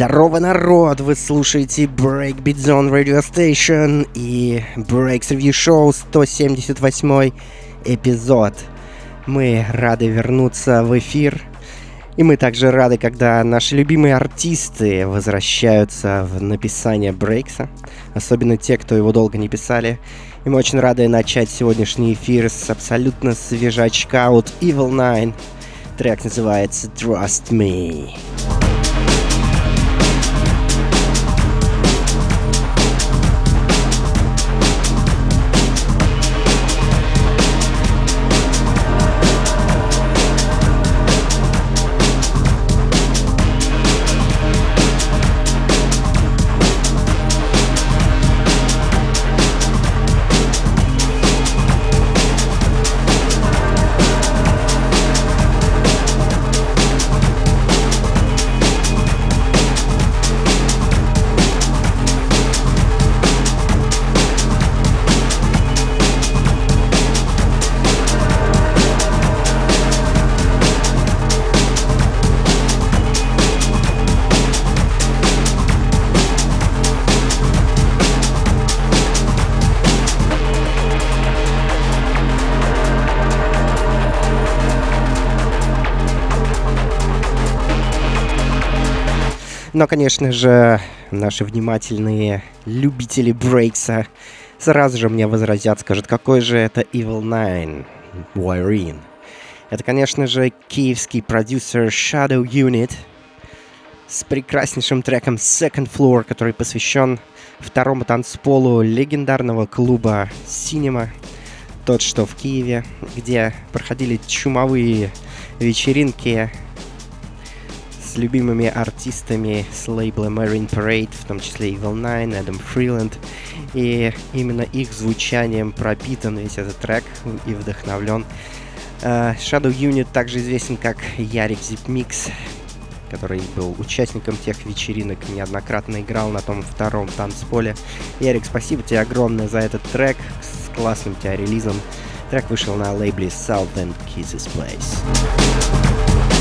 Здорово, народ! Вы слушаете Breakbeat Zone Radio Station и Breaks Review Show 178 эпизод. Мы рады вернуться в эфир. И мы также рады, когда наши любимые артисты возвращаются в написание брейкса. Особенно те, кто его долго не писали. И мы очень рады начать сегодняшний эфир с абсолютно свежачка от Evil Nine. Трек называется Trust Me. Но, конечно же, наши внимательные любители брейкса сразу же мне возразят, скажут, какой же это Evil Nine, Wyrene. Это, конечно же, киевский продюсер Shadow Unit с прекраснейшим треком Second Floor, который посвящен второму танцполу легендарного клуба Cinema, тот, что в Киеве, где проходили чумовые вечеринки любимыми артистами с лейбла Marine Parade, в том числе Evil Nine, Adam Freeland. И именно их звучанием пропитан весь этот трек и вдохновлен. Uh, Shadow Unit также известен как Ярик Zipmix, который был участником тех вечеринок, неоднократно играл на том втором танцполе. Ярик, спасибо тебе огромное за этот трек с классным тебя релизом. Трек вышел на лейбле Southend Kisses Place.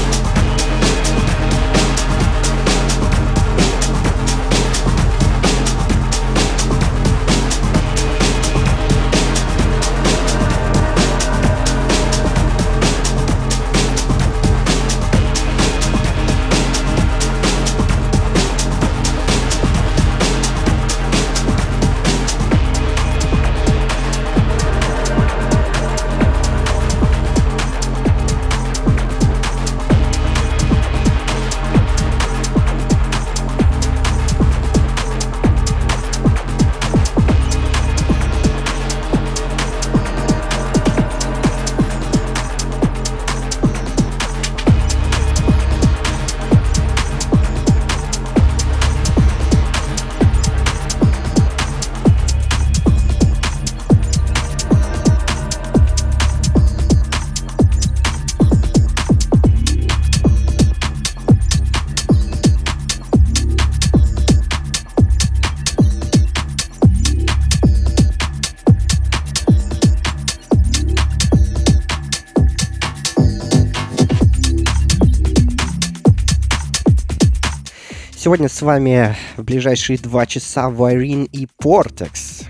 Сегодня с вами в ближайшие два часа Вайрин и Портекс.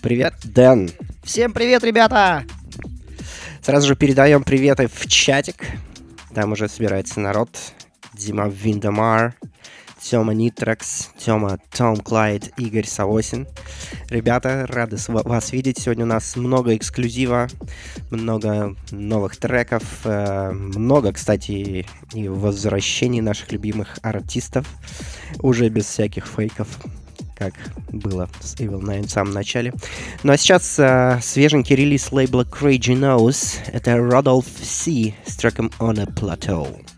Привет, Дэн. Всем привет, ребята! Сразу же передаем приветы в чатик. Там уже собирается народ. Дима Виндамар, Тёма Нитрекс, Тёма Том Клайд, Игорь Савосин. Ребята, рады вас видеть. Сегодня у нас много эксклюзива, много новых треков, э, много, кстати, и возвращений наших любимых артистов, уже без всяких фейков как было с Evil Nine в самом начале. Ну а сейчас э, свеженький релиз лейбла Crazy Nose. Это Rodolph C с треком On a Plateau.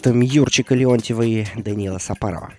Приветствуем Юрчика Леонтьева и Данила Сапарова.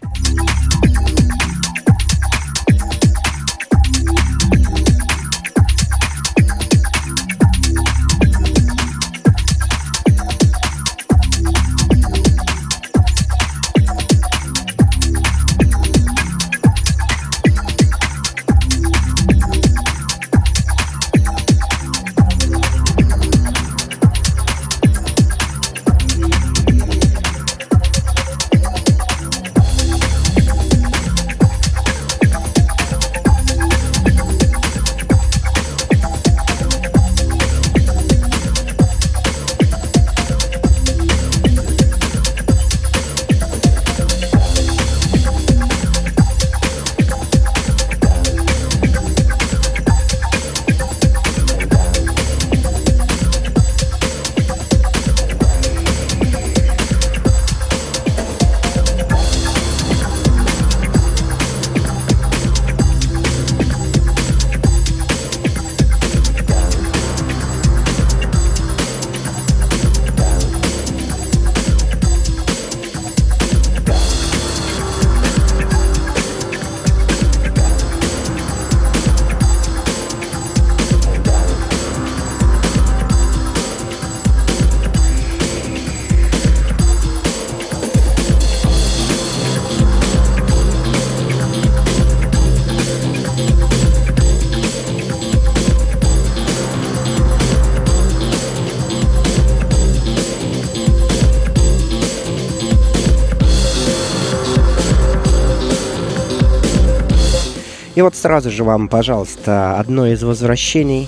И вот сразу же вам, пожалуйста, одно из возвращений.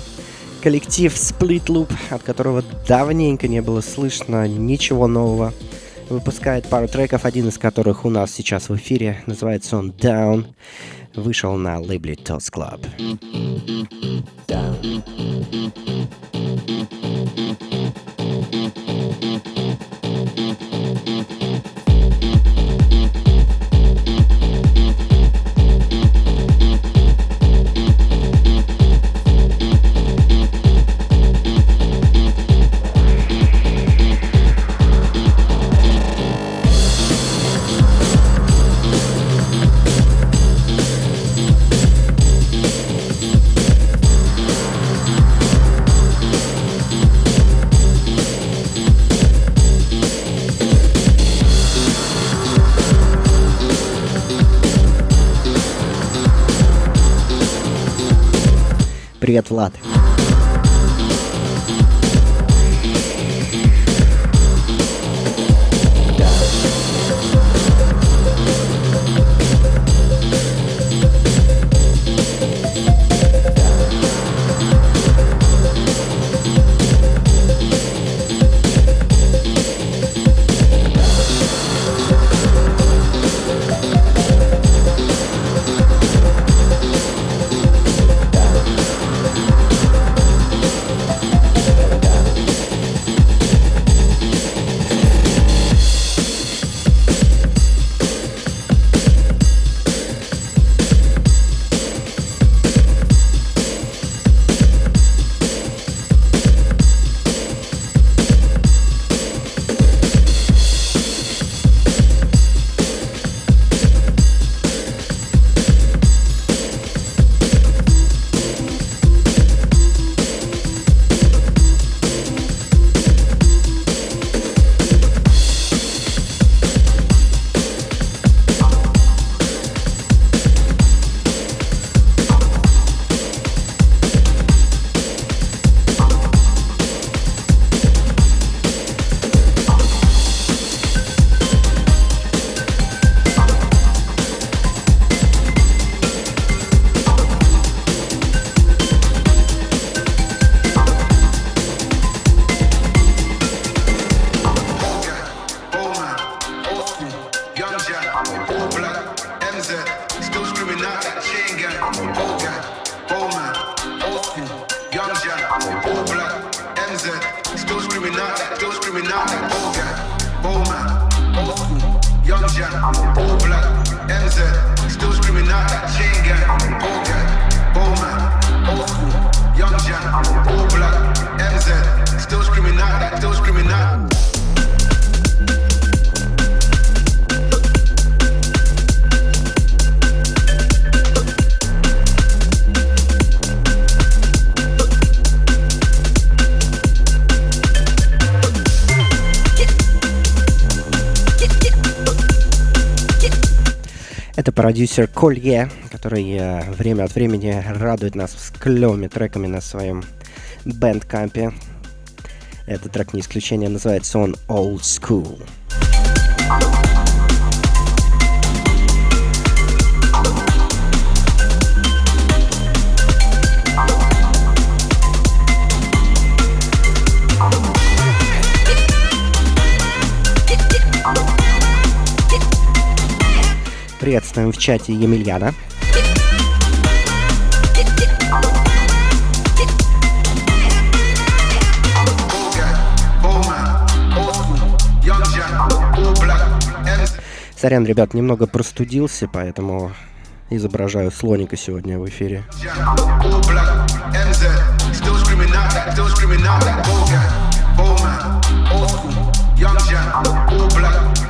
Коллектив Split Loop, от которого давненько не было слышно ничего нового. Выпускает пару треков, один из которых у нас сейчас в эфире. Называется он Down. Вышел на лейбле Toast Club. Down. Привет, продюсер Колье, который э, время от времени радует нас с клевыми треками на своем бэндкампе. Этот трек не исключение, называется он Old School. Приветствуем в чате Емельяна. Сорян, ребят, немного простудился, поэтому изображаю слоника сегодня в эфире. Young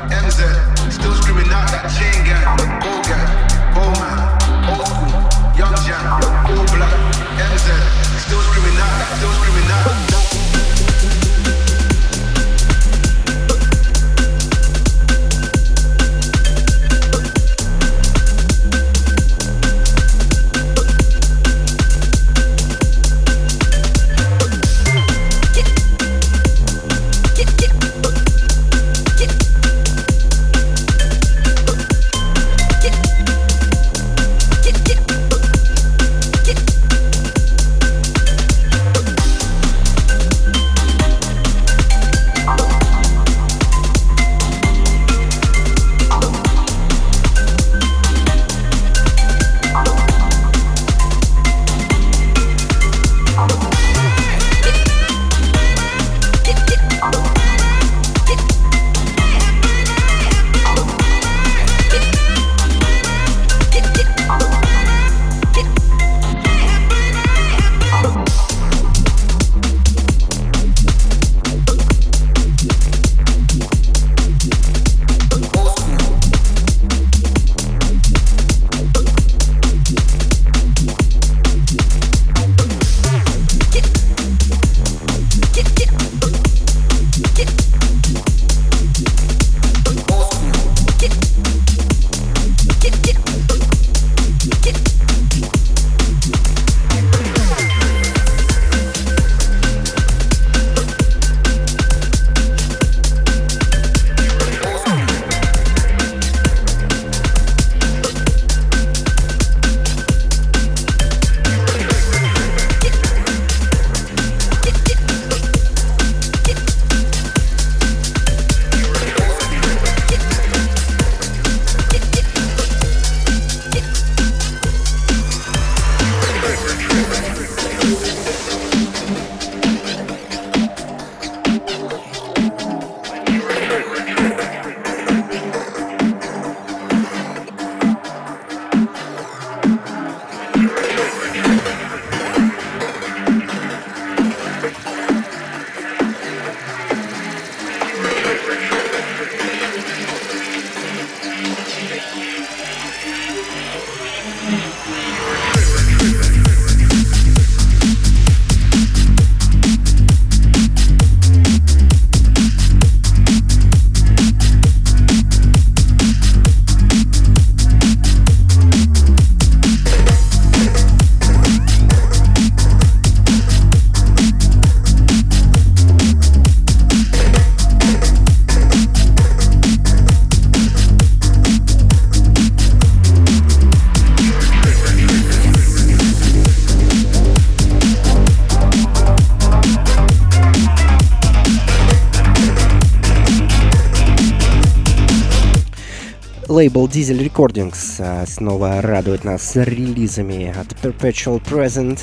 Diesel Recordings а, снова радует нас релизами от Perpetual Present.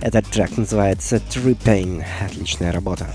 Этот трек называется Tripain. Отличная работа.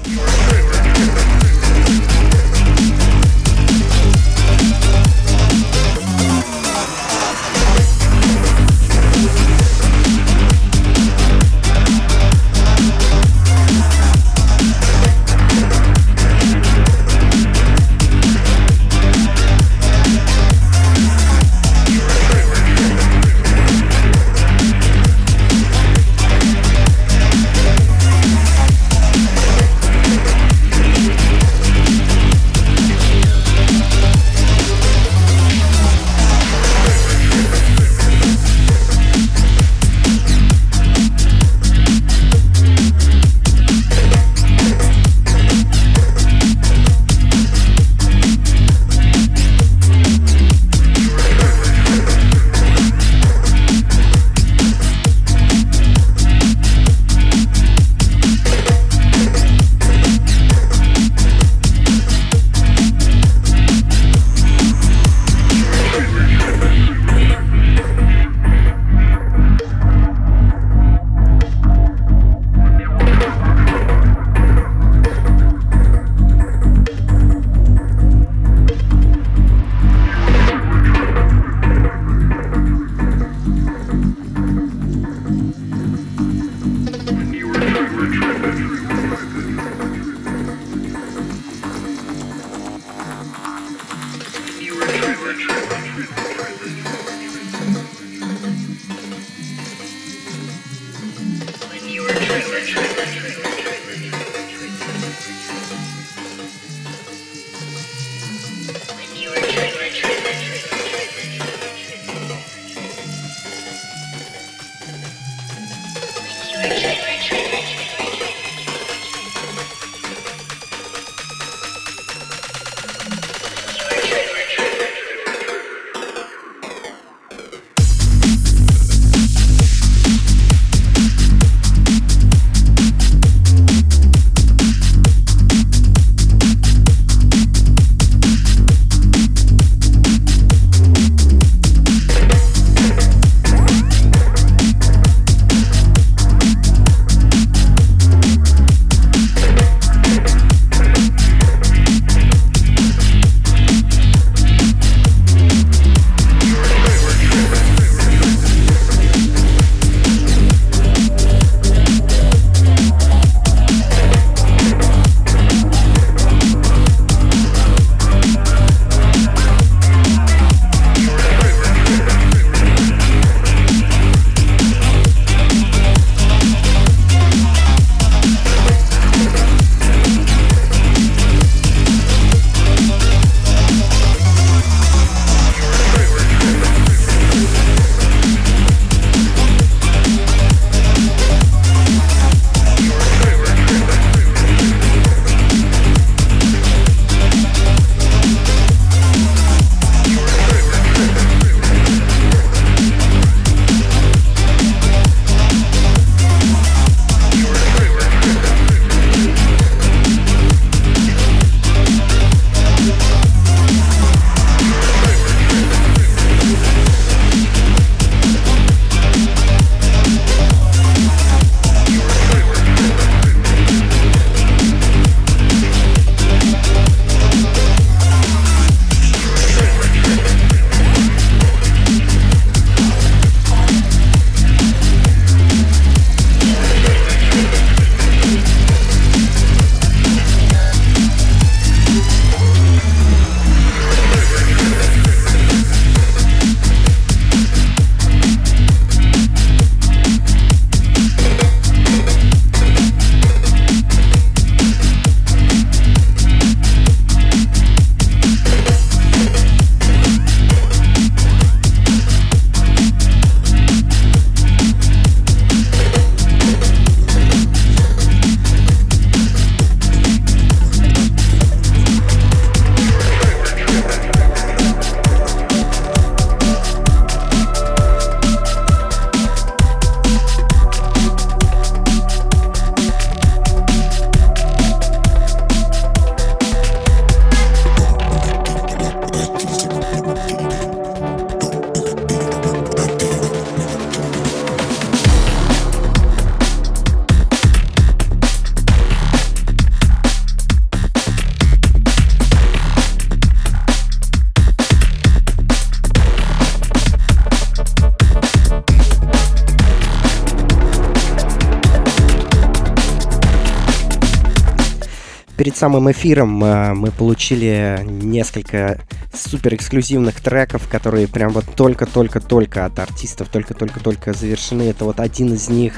Перед самым эфиром э, мы получили несколько супер эксклюзивных треков, которые прям вот только-только-только от артистов, только-только-только завершены. Это вот один из них.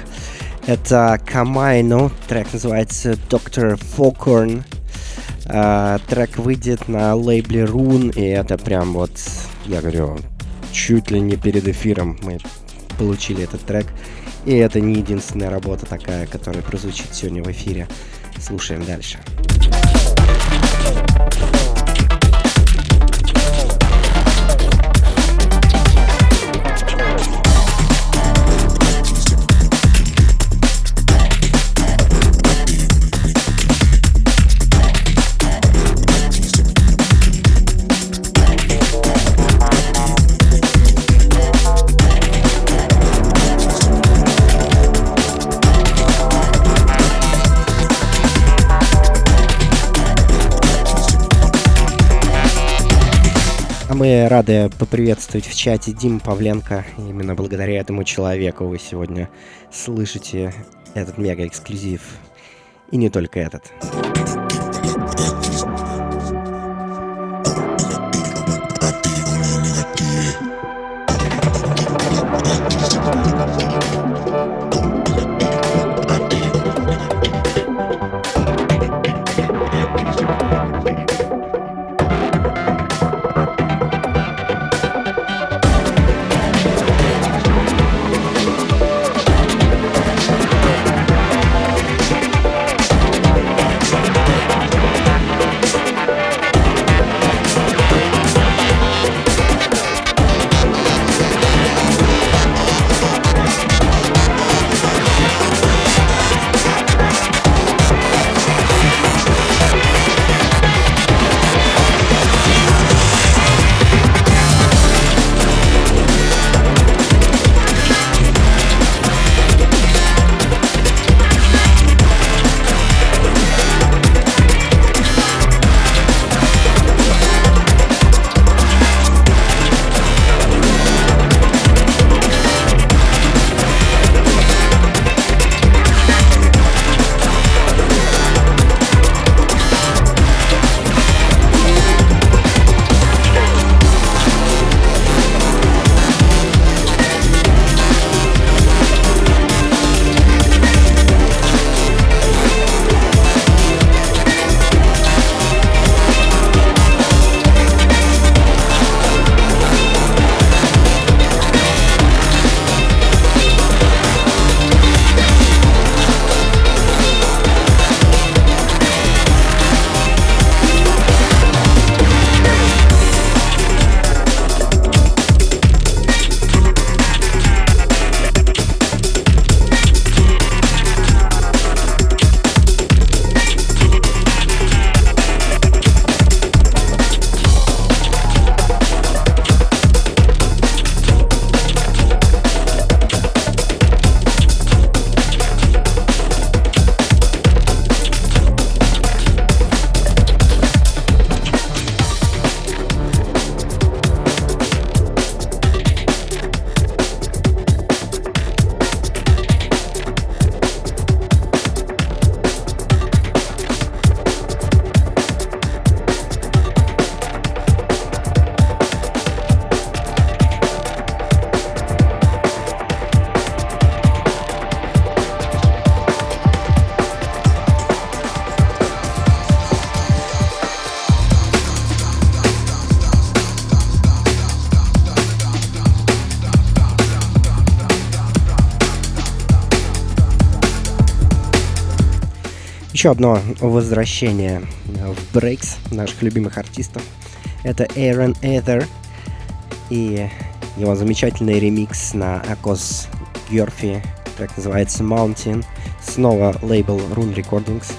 Это Камайно, трек называется Доктор Фокорн. Э, трек выйдет на лейбле Rune, и это прям вот, я говорю, чуть ли не перед эфиром мы получили этот трек. И это не единственная работа такая, которая прозвучит сегодня в эфире. Слушаем дальше. Мы рады поприветствовать в чате Дим Павленко. Именно благодаря этому человеку вы сегодня слышите этот мега-эксклюзив. И не только этот. Еще одно возвращение в Breaks наших любимых артистов. Это Aaron Ether и его замечательный ремикс на Акос Герфи, так называется Mountain. Снова лейбл Rune Recordings.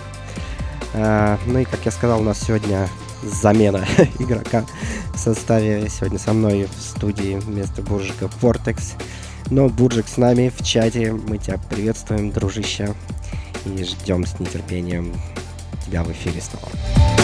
Uh, ну и, как я сказал, у нас сегодня замена игрока в составе. Сегодня со мной в студии вместо Буржика Vortex. Но Буржик с нами в чате. Мы тебя приветствуем, дружище и ждем с нетерпением тебя в эфире снова.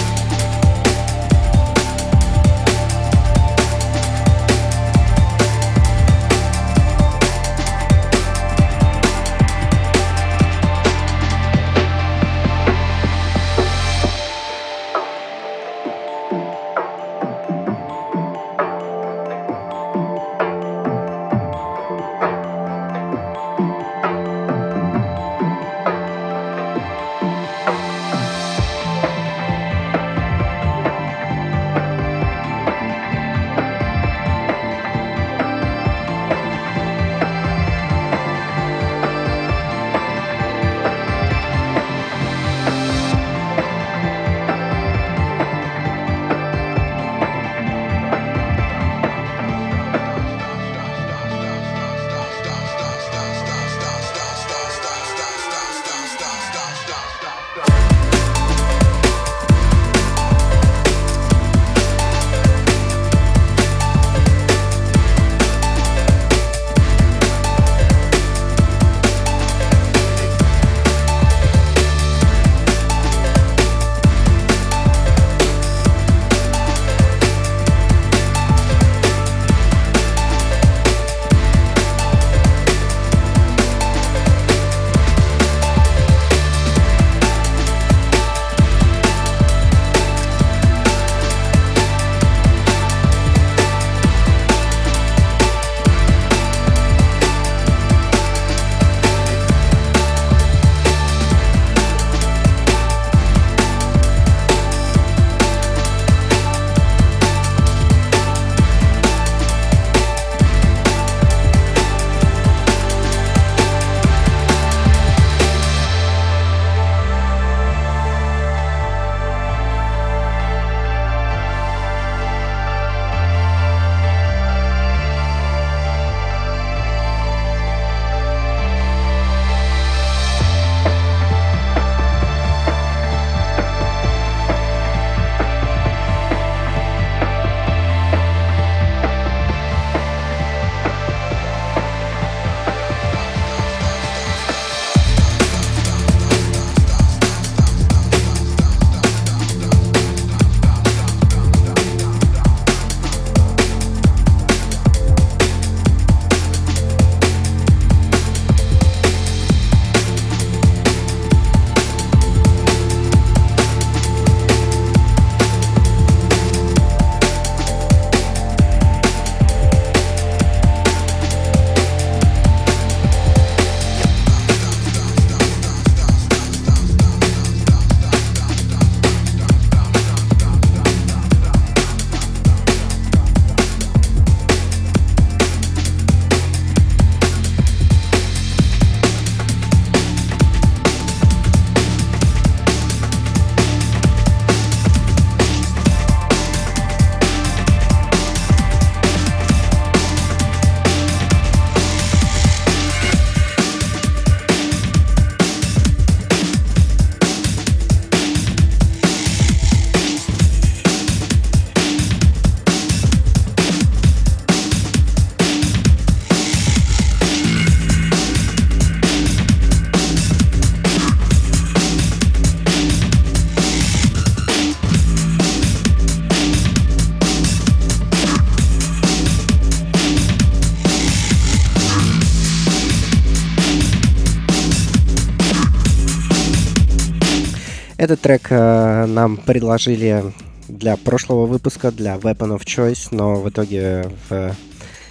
Этот трек э, нам предложили для прошлого выпуска, для Weapon of Choice, но в итоге в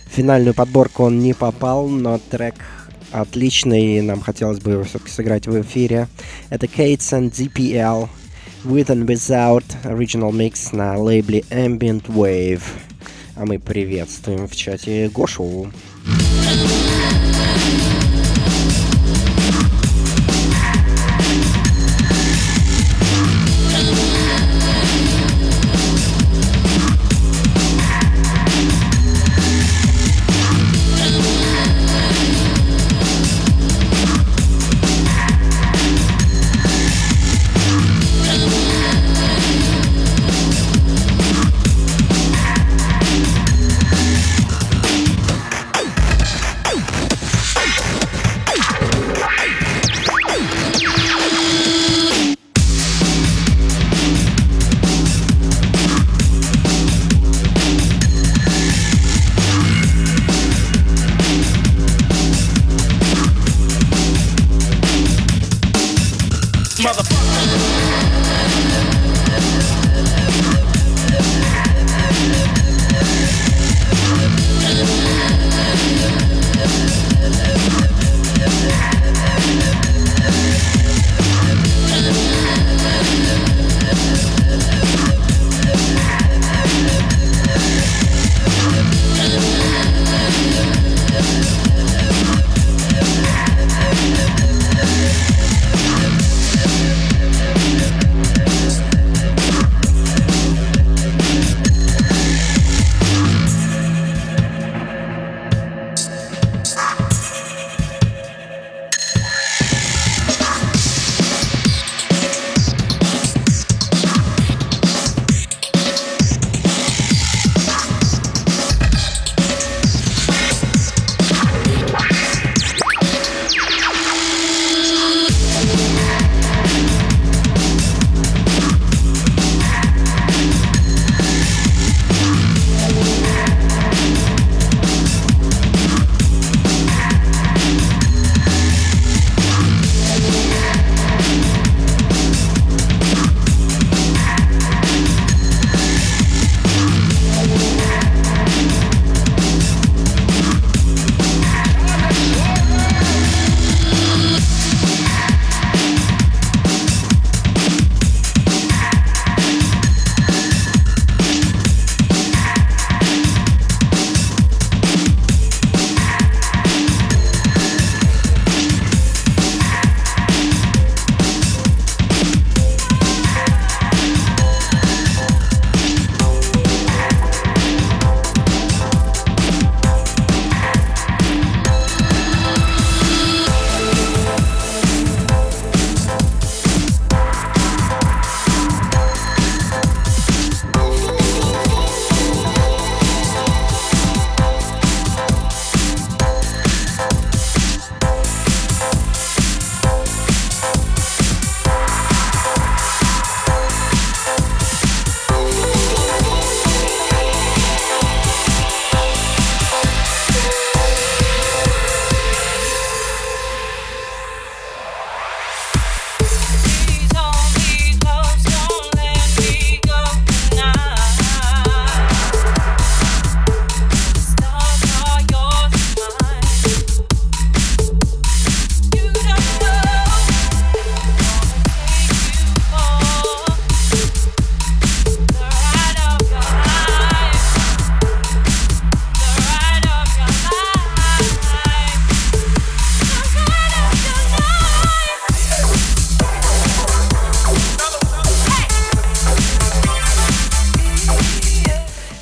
финальную подборку он не попал, но трек отличный, нам хотелось бы его все-таки сыграть в эфире. Это Kates DPL With and Without Original Mix на лейбле Ambient Wave. А мы приветствуем в чате Гошу.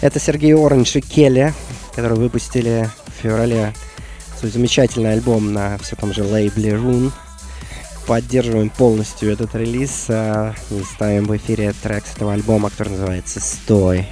Это Сергей Оранж и Келли, которые выпустили в феврале свой замечательный альбом на все том же лейбле Rune. Поддерживаем полностью этот релиз а, ставим в эфире трек с этого альбома, который называется «Стой».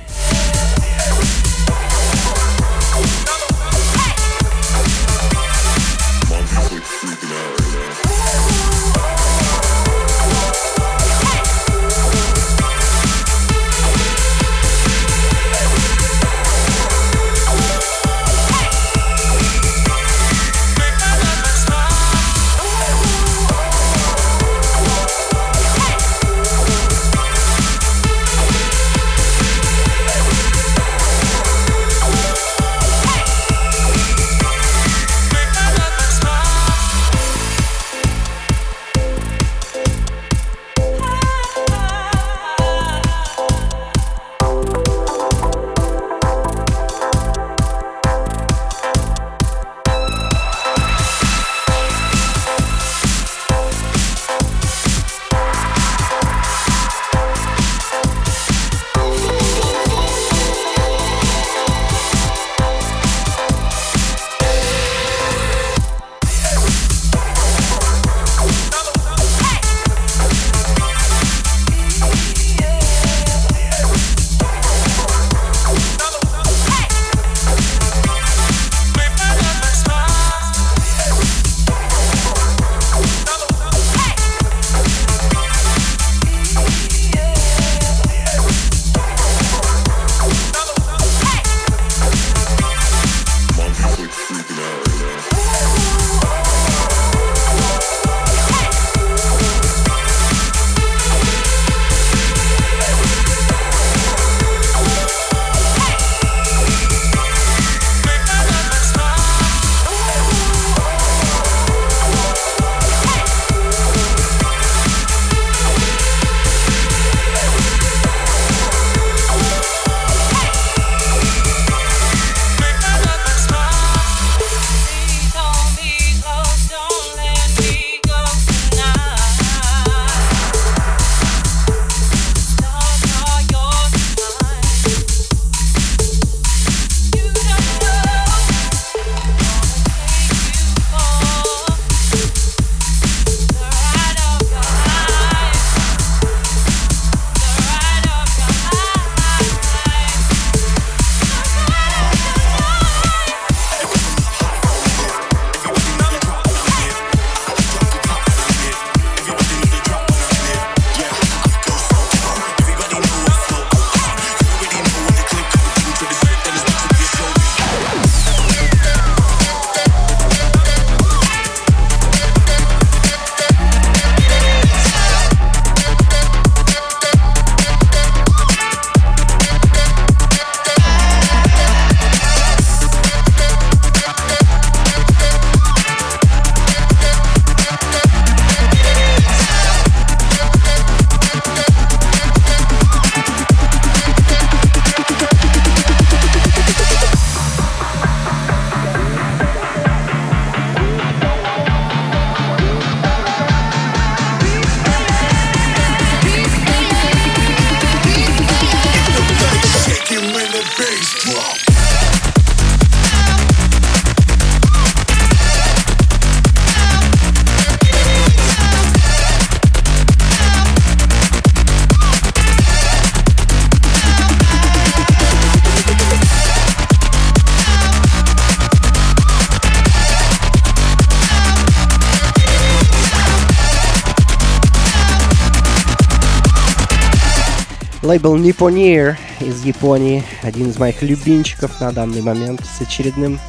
Лейбл Nipponier из Японии, один из моих любимчиков на данный момент с очередным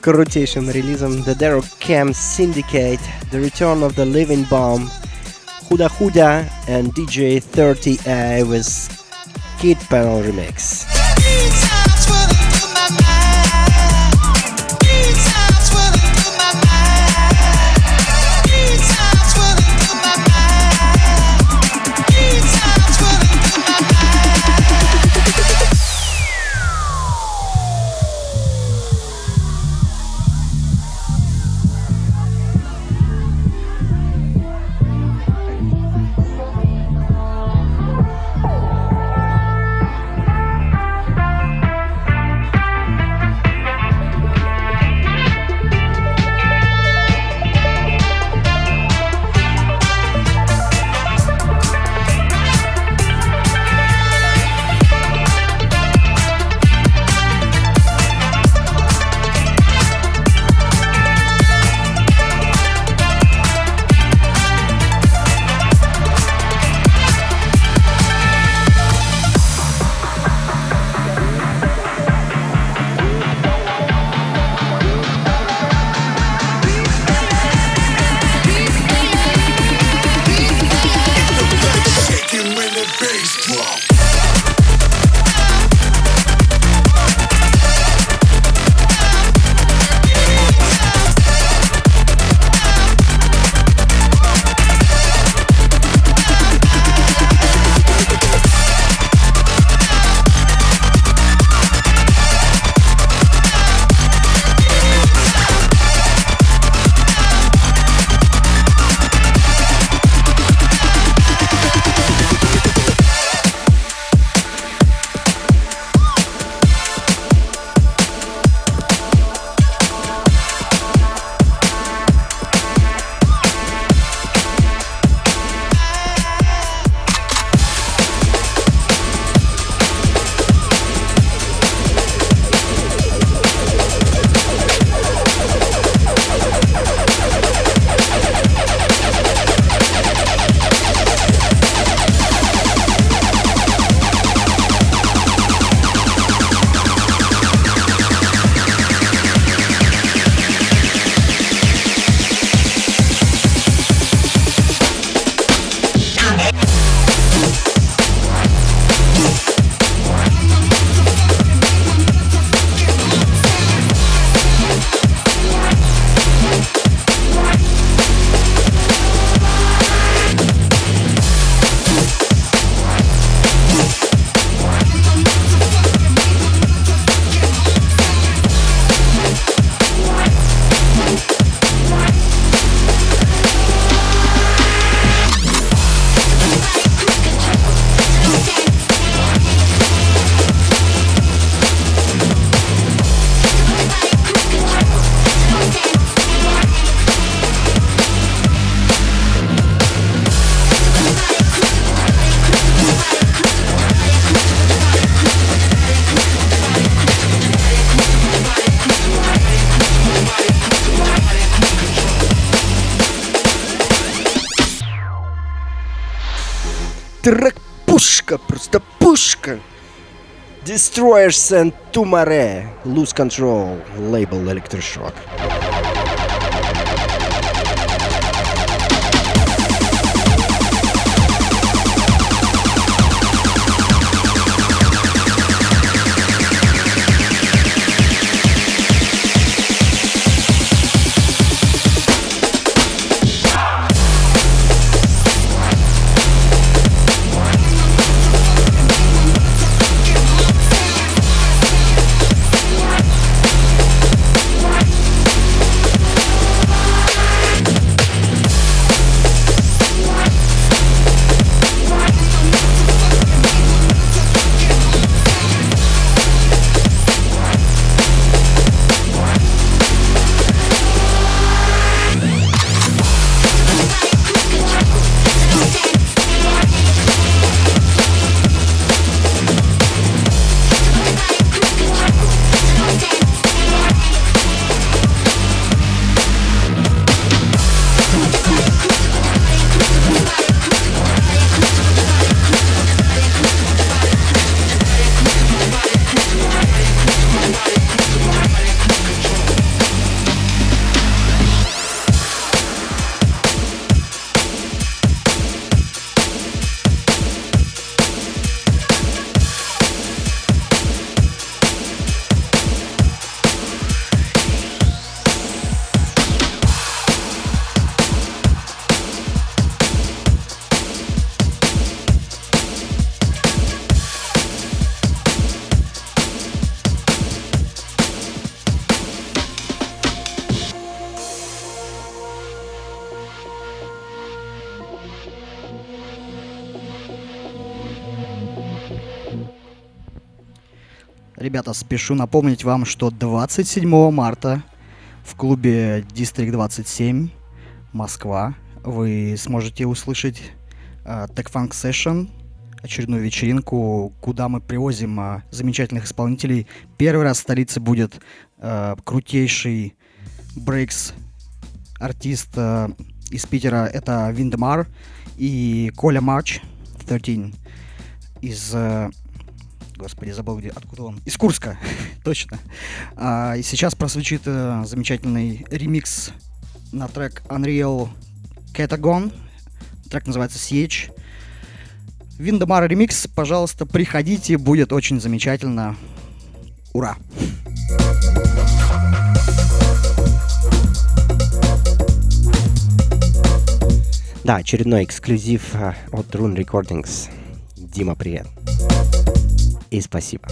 крутейшим релизом The Dero Cam Syndicate, The Return of the Living Bomb, Huda Huda and DJ 30A with Kid Panel Remix. Трек пушка, просто пушка. Destroyers and Tumare, Lose Control, лейбл Electroshock. Shaking Ребята, спешу напомнить вам, что 27 марта в клубе District 27 Москва вы сможете услышать э, Tech Funk Session, очередную вечеринку, куда мы привозим э, замечательных исполнителей. Первый раз в столице будет э, крутейший брейкс артист э, из Питера, это Виндемар и Коля Марч 13 из э, Господи, забыл, где, откуда он. Из Курска, точно. А, и сейчас прозвучит э, замечательный ремикс на трек Unreal Catagon. Трек называется Siege. Виндемара ремикс, пожалуйста, приходите, будет очень замечательно. Ура! Да, очередной эксклюзив а, от Rune Recordings. Дима, привет. И спасибо.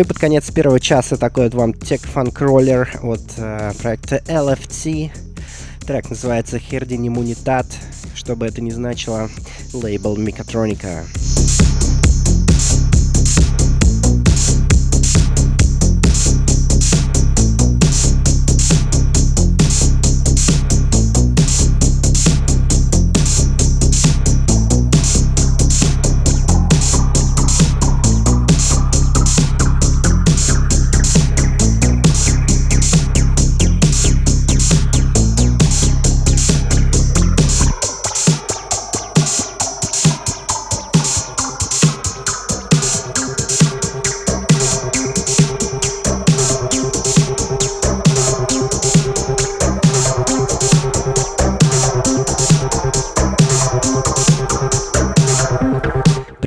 Ну и под конец первого часа такой вот вам Tech Funk Roller от э, проекта LFT. Трек называется Herdin Immunitat, что бы это ни значило, лейбл Микатроника.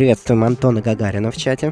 Приветствуем Антона Гагарина в чате.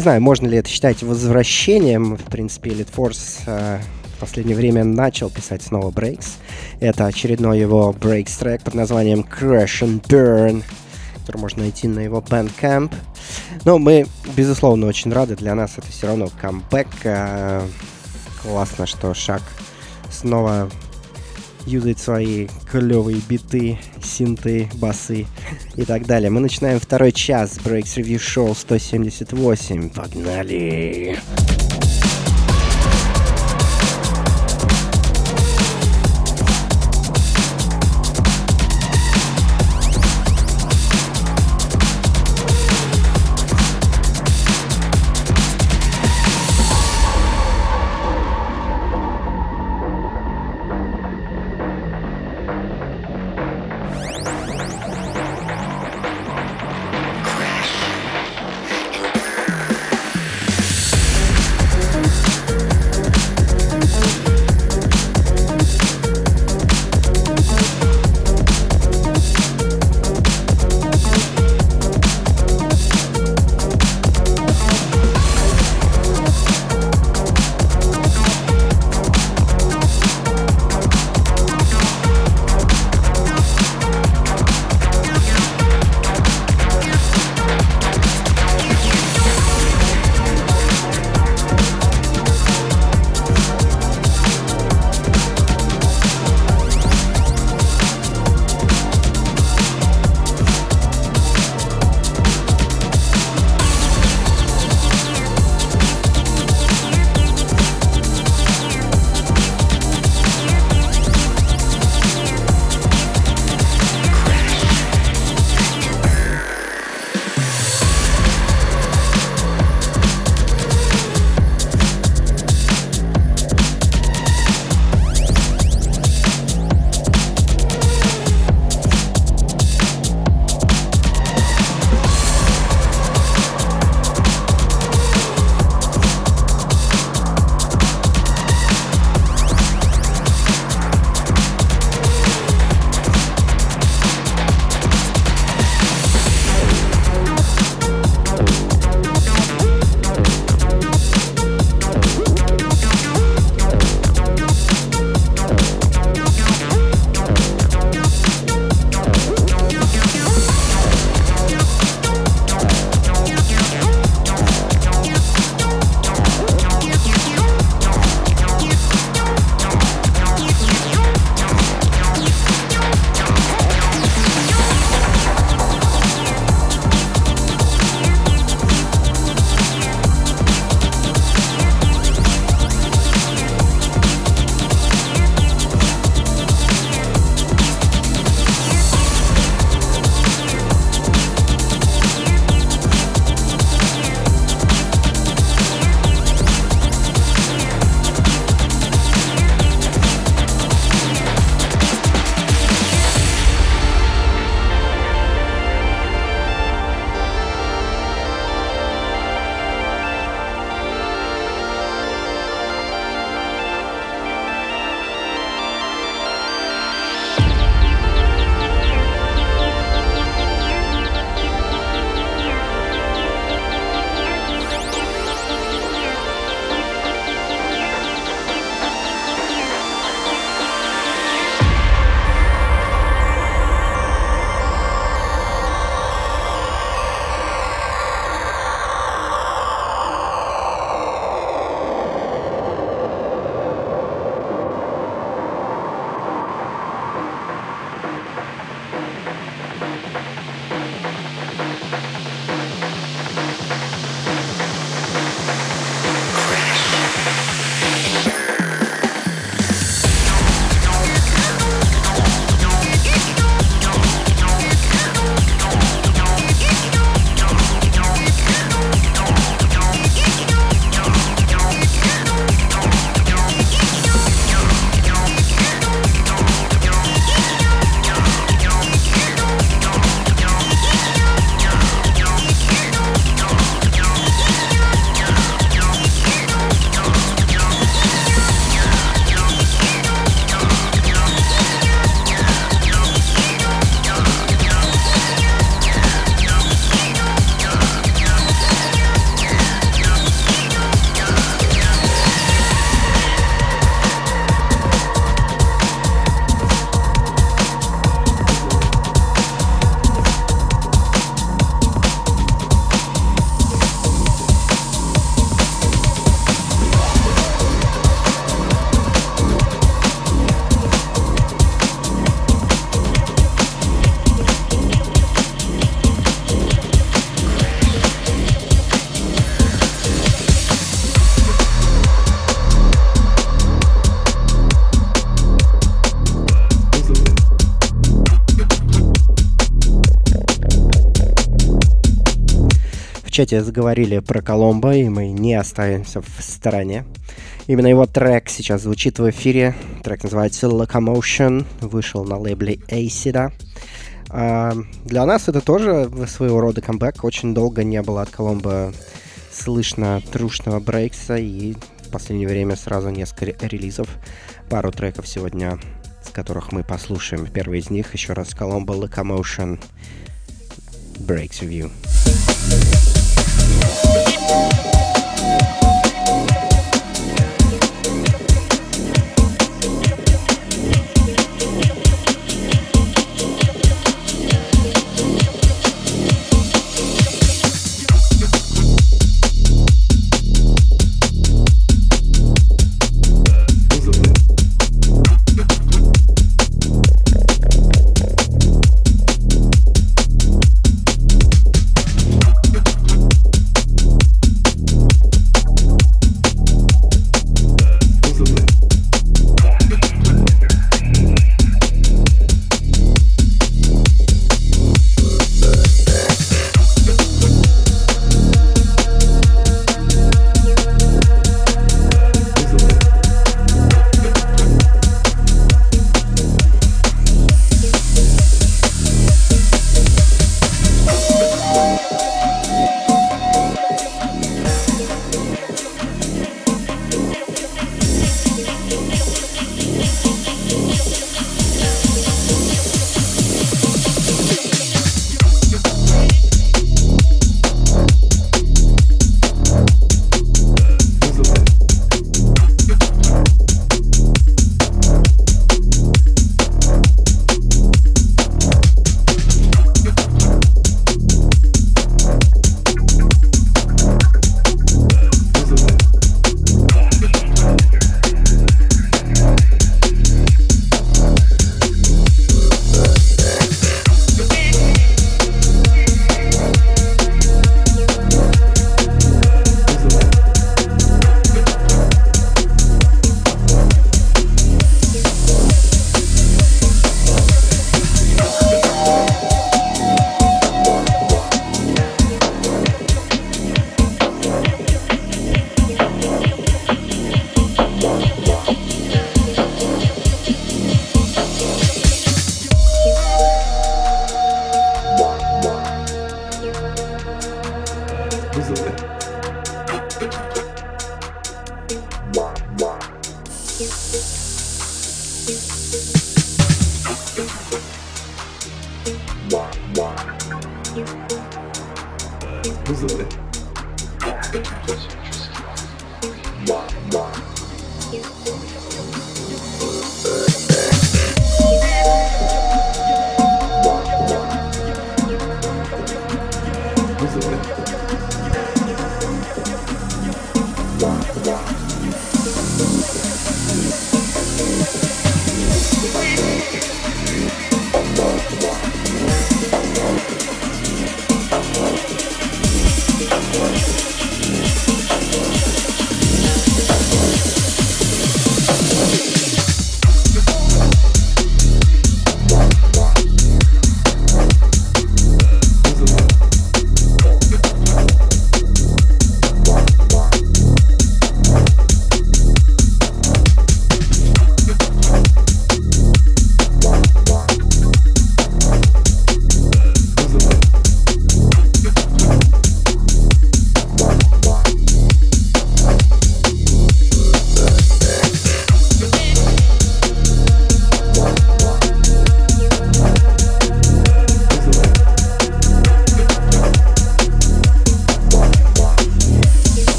Не знаю, можно ли это считать возвращением. В принципе, Elite Force э, в последнее время начал писать снова Breaks. Это очередной его Breaks трек под названием Crash and Burn, который можно найти на его Bandcamp. Но мы, безусловно, очень рады. Для нас это все равно камбэк. Э, классно, что Шаг снова юзает свои клевые биты, синты, басы и так далее. Мы начинаем второй час Breaks Review Show 178. Погнали! Crash чате заговорили про Коломбо, и мы не останемся в стороне. Именно его трек сейчас звучит в эфире. Трек называется Locomotion, вышел на лейбле Acida. А, для нас это тоже своего рода камбэк. Очень долго не было от Коломбо слышно трушного брейкса, и в последнее время сразу несколько релизов. Пару треков сегодня, с которых мы послушаем. Первый из них еще раз Colombo Locomotion Breaks Review.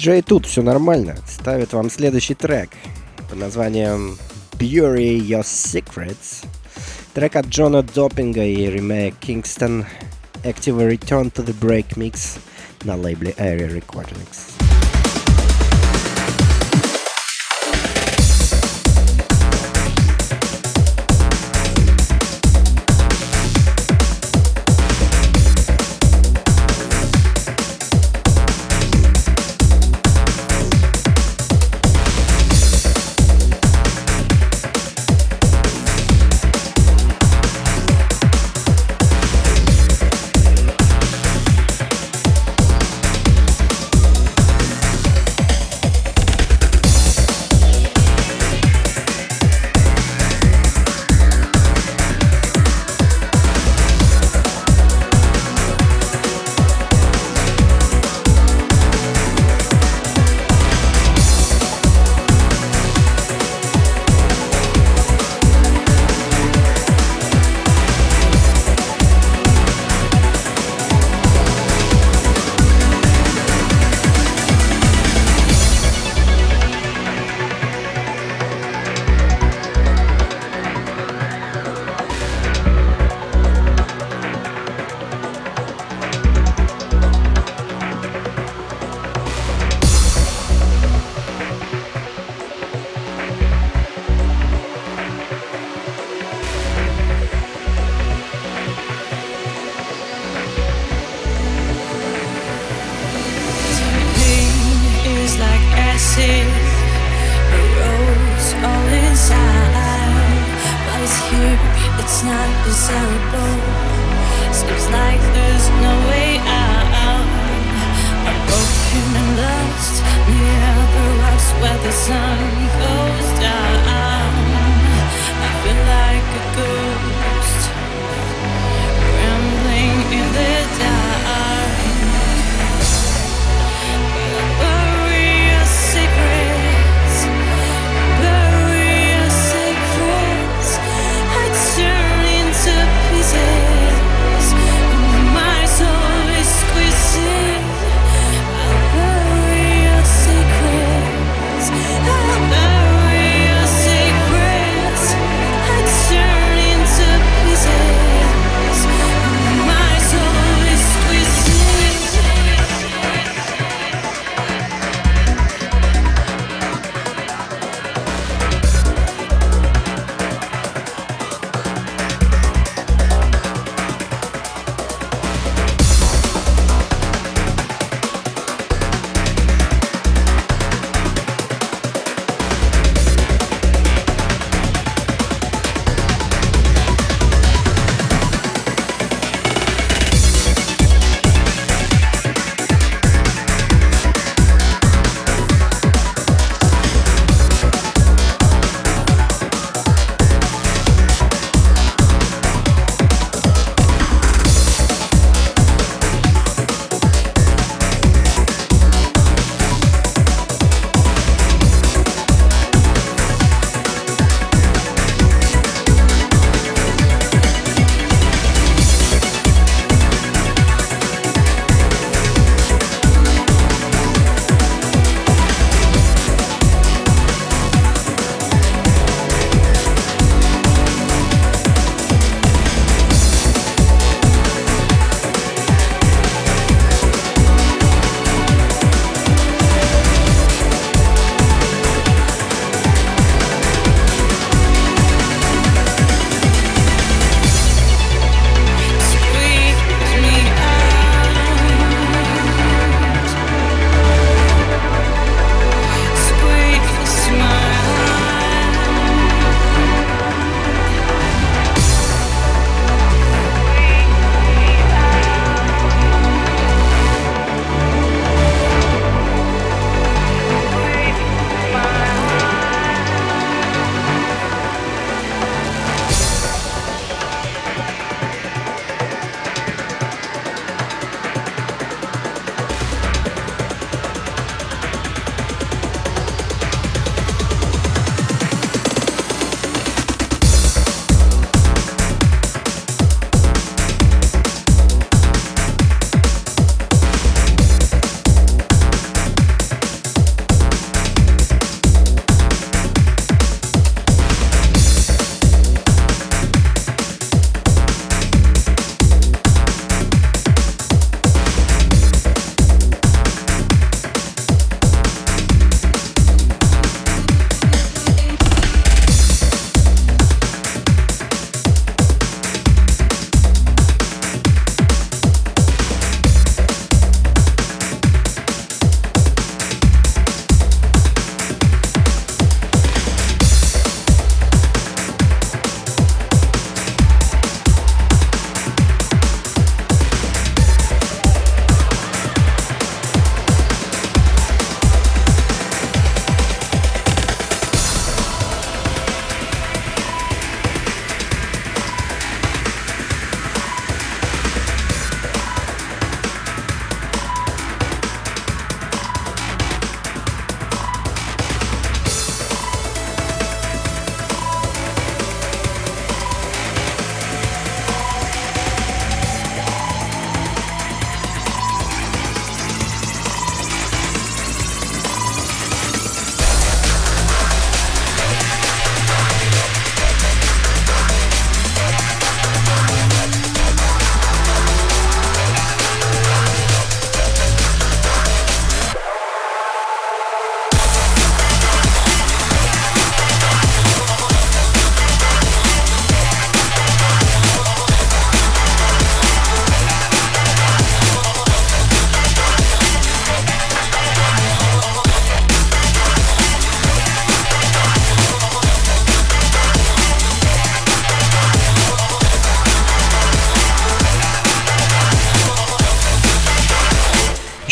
диджей тут, все нормально. Ставит вам следующий трек под названием Bury Your Secrets. Трек от Джона Доппинга и ремейк Kingston Active Return to the Break Mix на лейбле Area Recordings.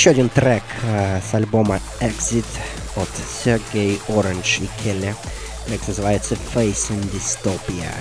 Еще один трек э, с альбома Exit от Сергей Оранж и Келли. Трек называется Facing Dystopia.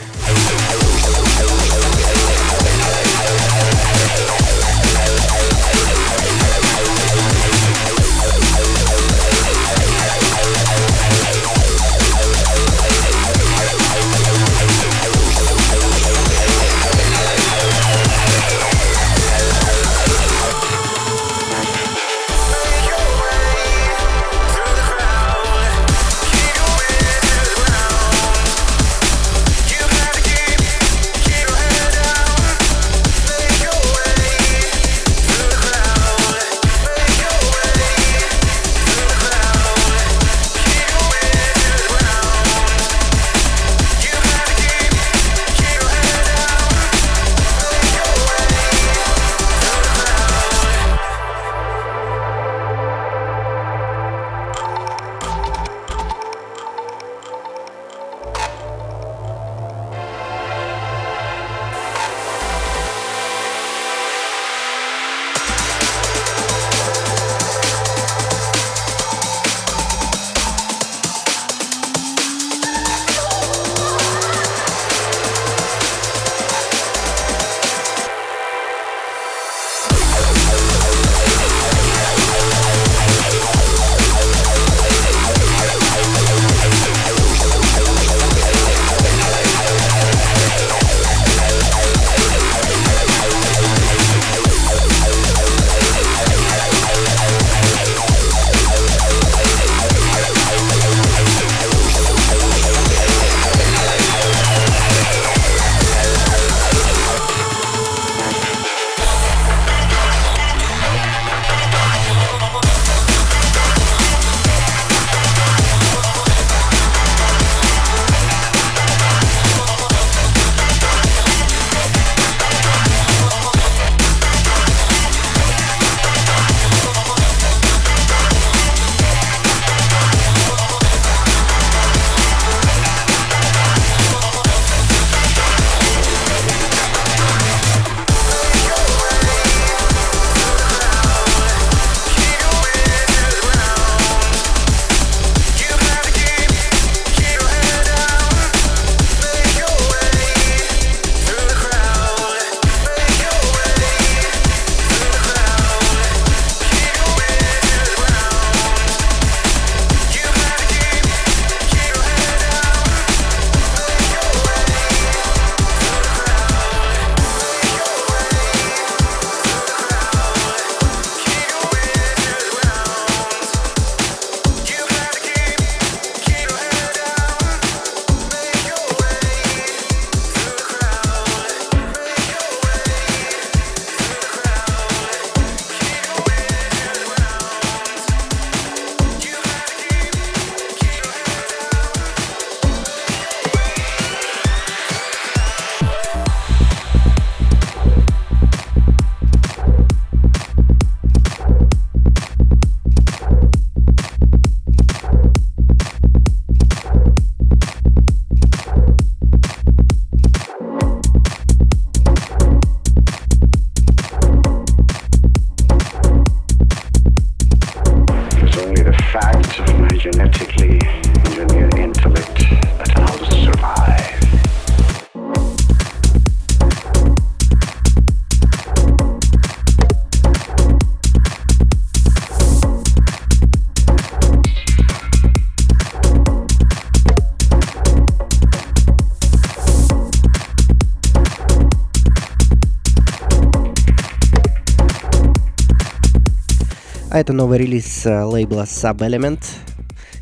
А это новый релиз э, лейбла Sub-Element,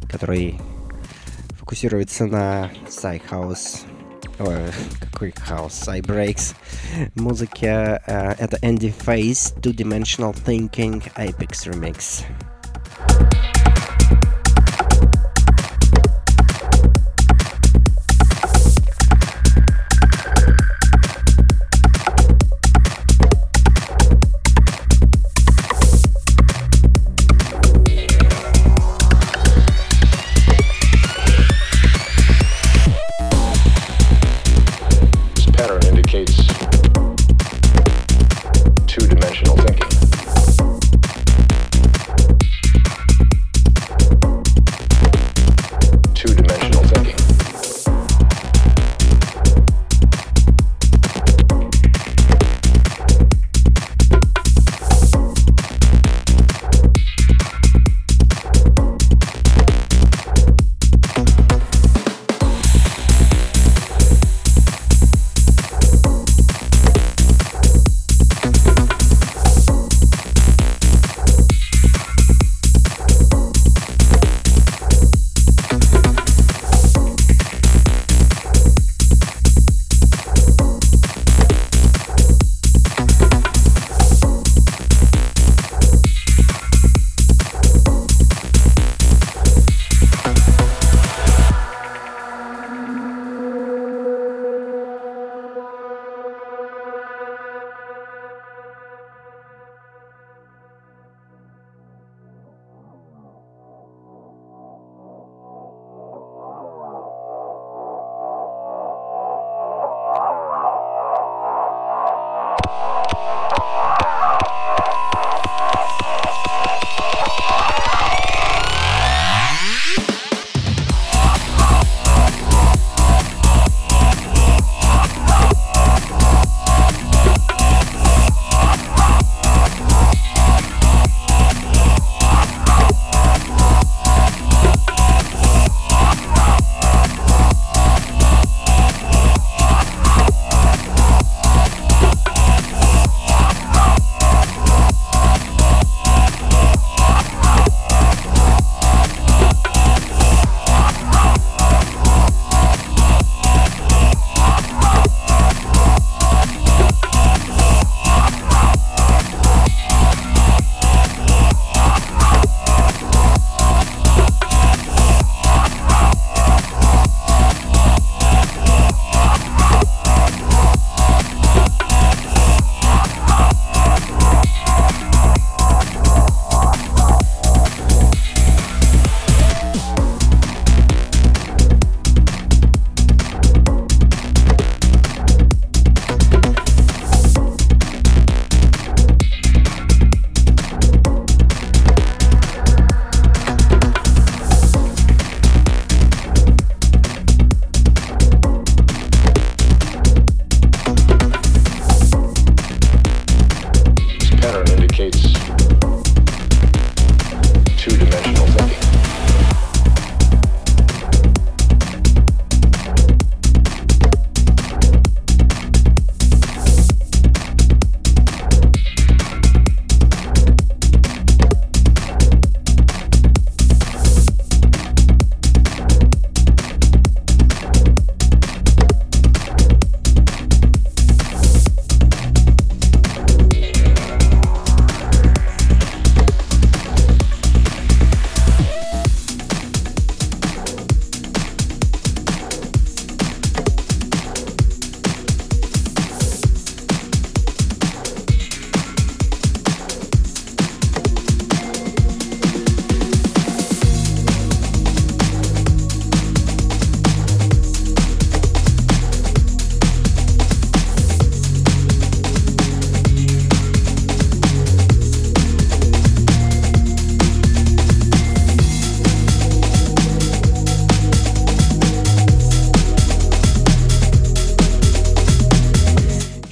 который фокусируется на Psy-House. Ой, какой хаус? Psy-Breaks. Музыке. э, это Andy Face, Two Dimensional Thinking, Apex Remix.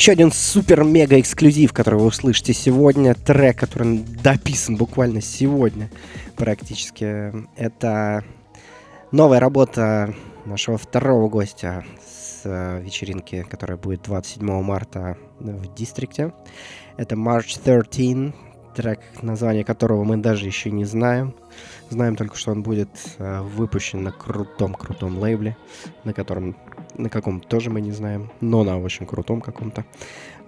Еще один супер-мега эксклюзив, который вы услышите сегодня. Трек, который дописан буквально сегодня практически. Это новая работа нашего второго гостя с э, вечеринки, которая будет 27 марта в Дистрикте. Это March 13, трек, название которого мы даже еще не знаем. Знаем только, что он будет э, выпущен на крутом-крутом лейбле, на котором, на каком тоже мы не знаем, но на очень крутом каком-то.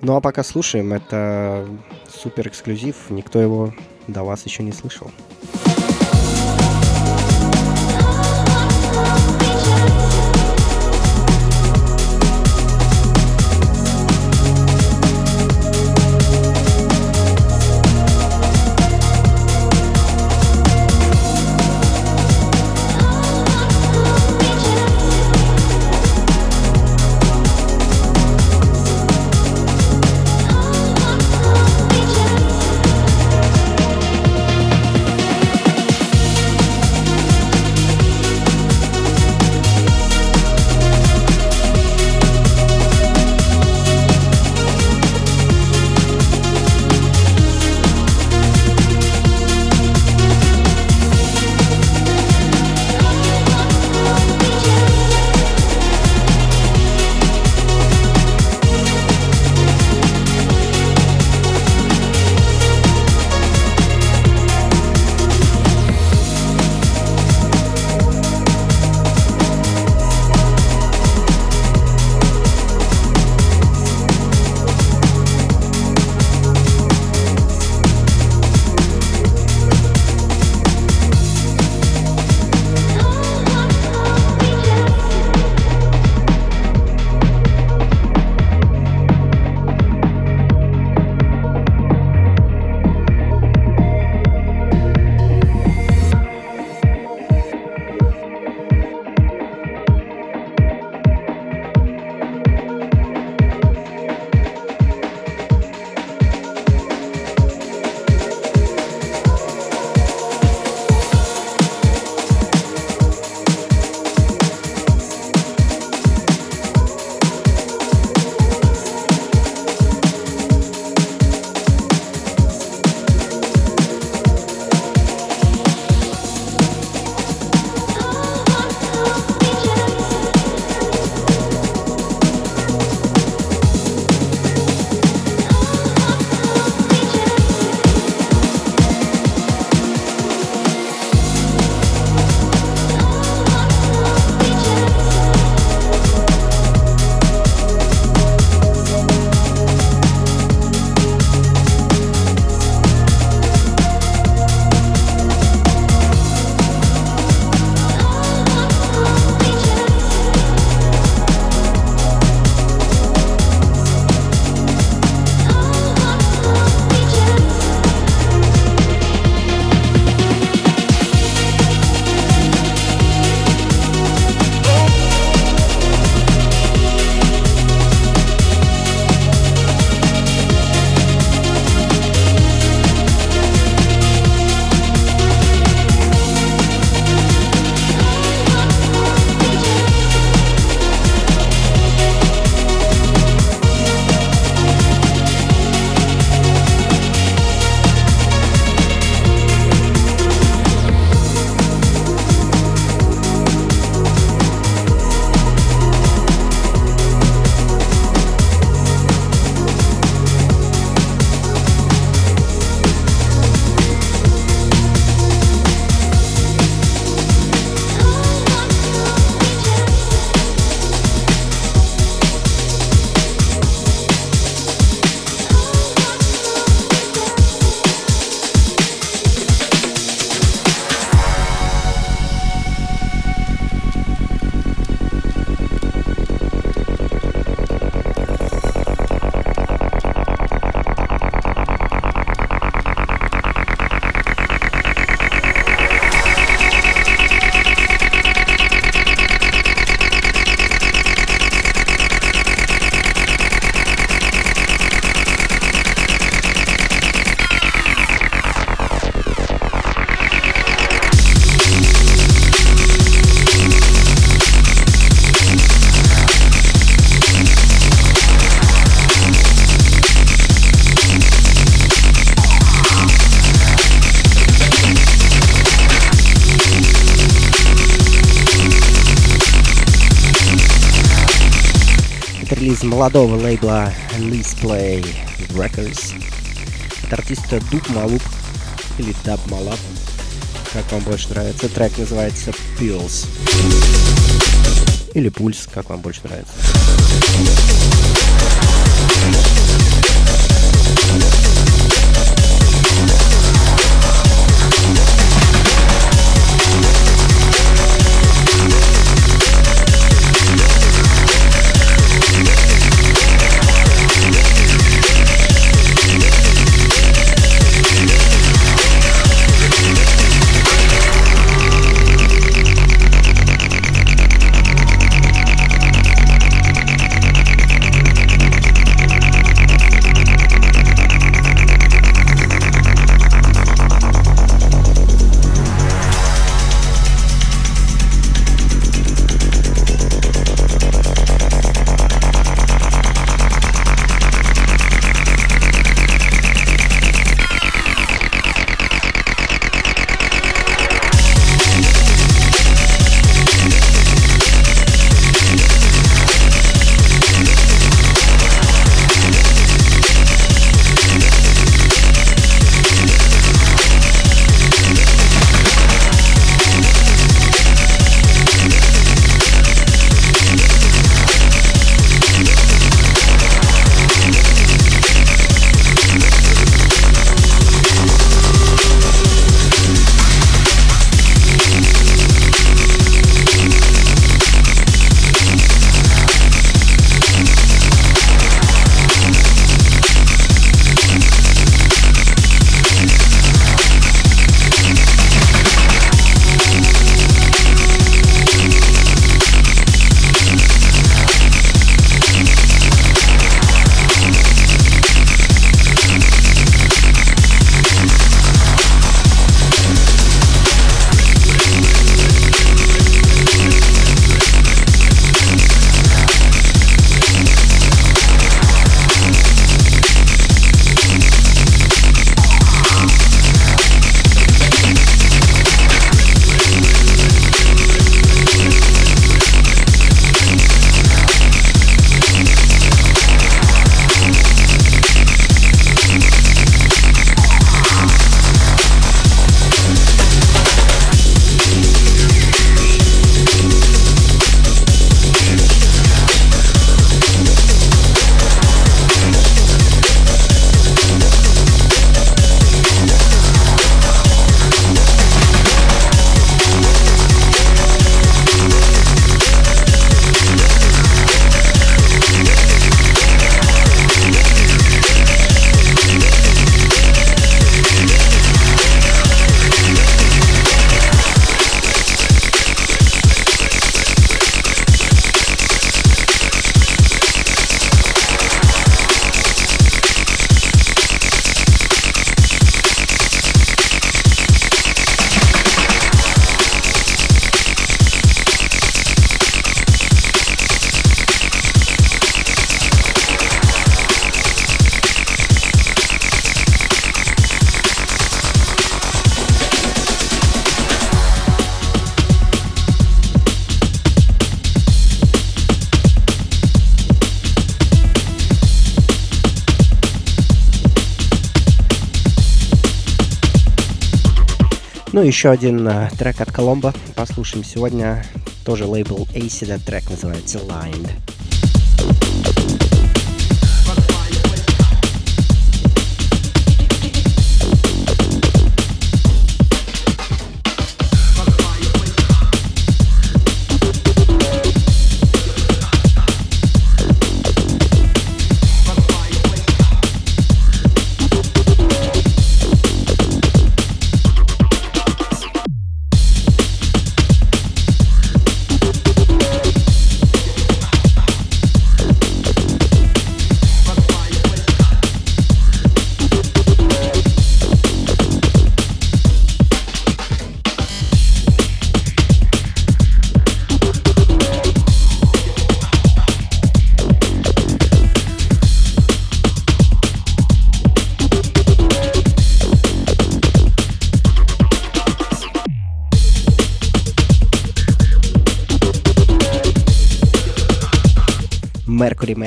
Ну а пока слушаем, это супер эксклюзив, никто его до вас еще не слышал. Молодого лейбла Lease Play Records. От артиста Дуб Малуб или Даб Малаб, как вам больше нравится. Трек называется Pills. Или Пульс, как вам больше нравится. Еще один э, трек от Коломбо. Послушаем сегодня. Тоже лейбл Acid. Трек называется Lined.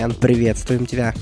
Колян, приветствуем тебя.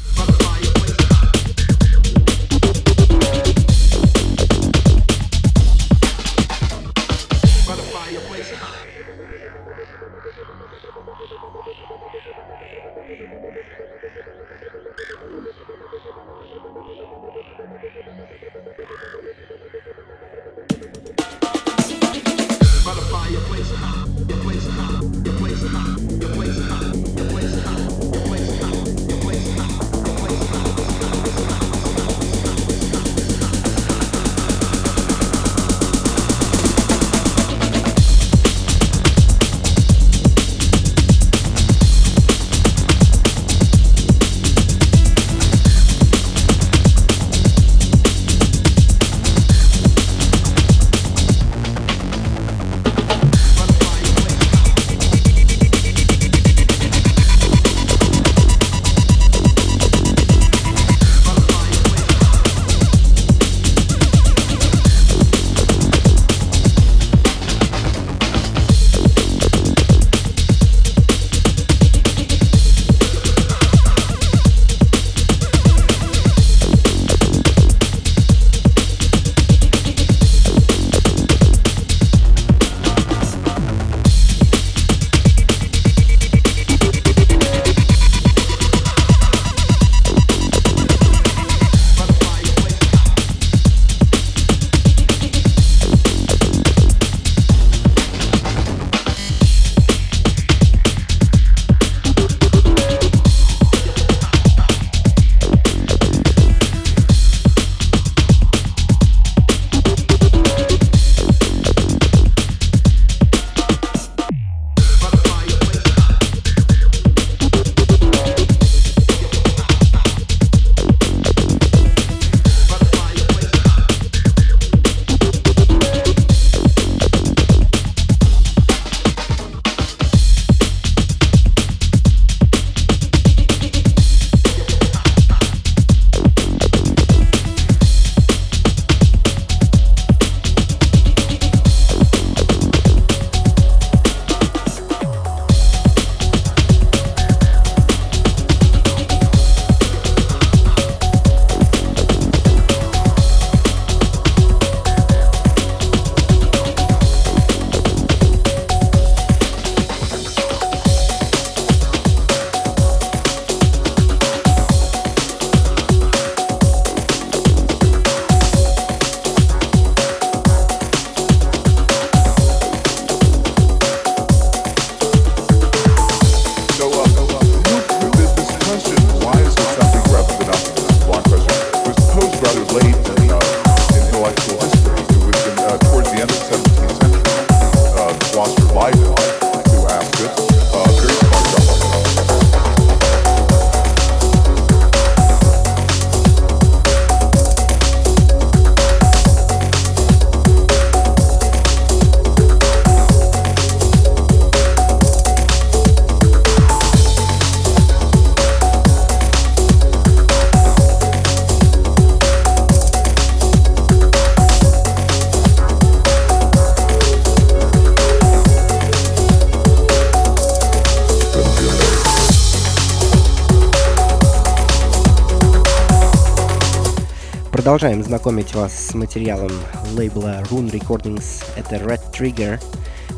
Продолжаем знакомить вас с материалом лейбла Rune Recordings. Это Red Trigger,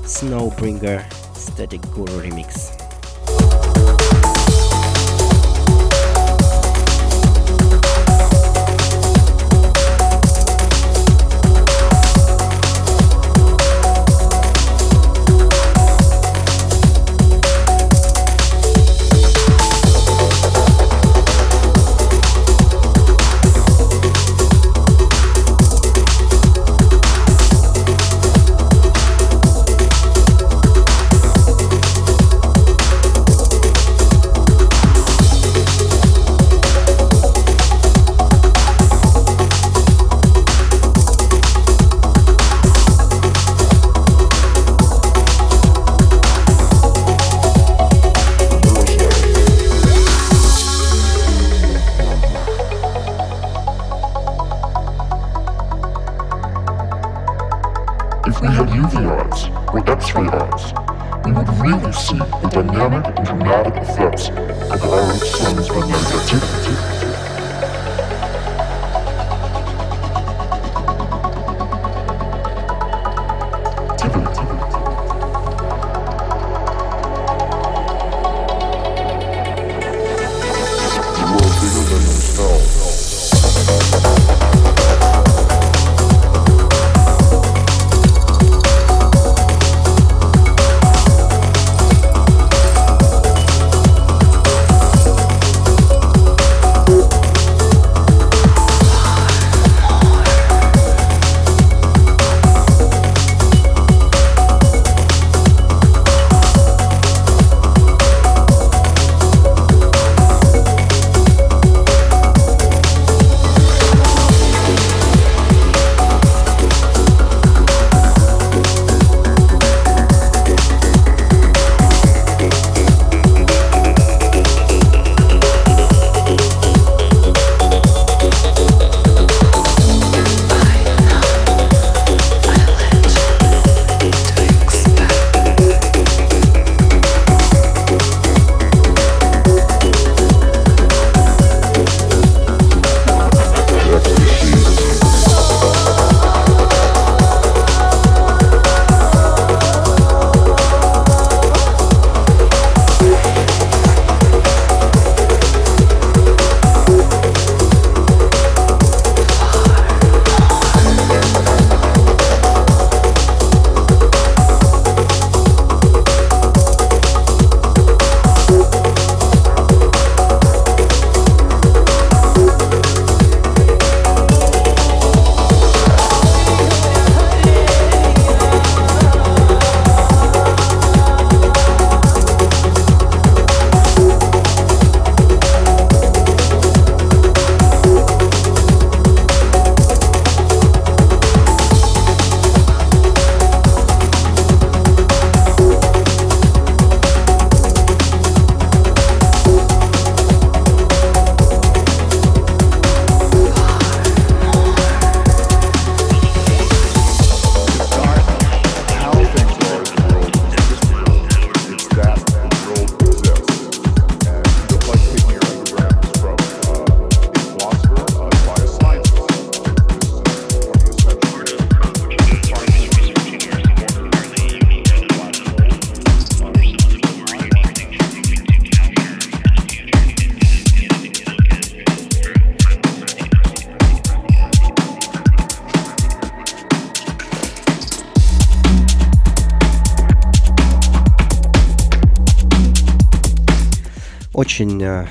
Snowbringer, Static Guru Remix.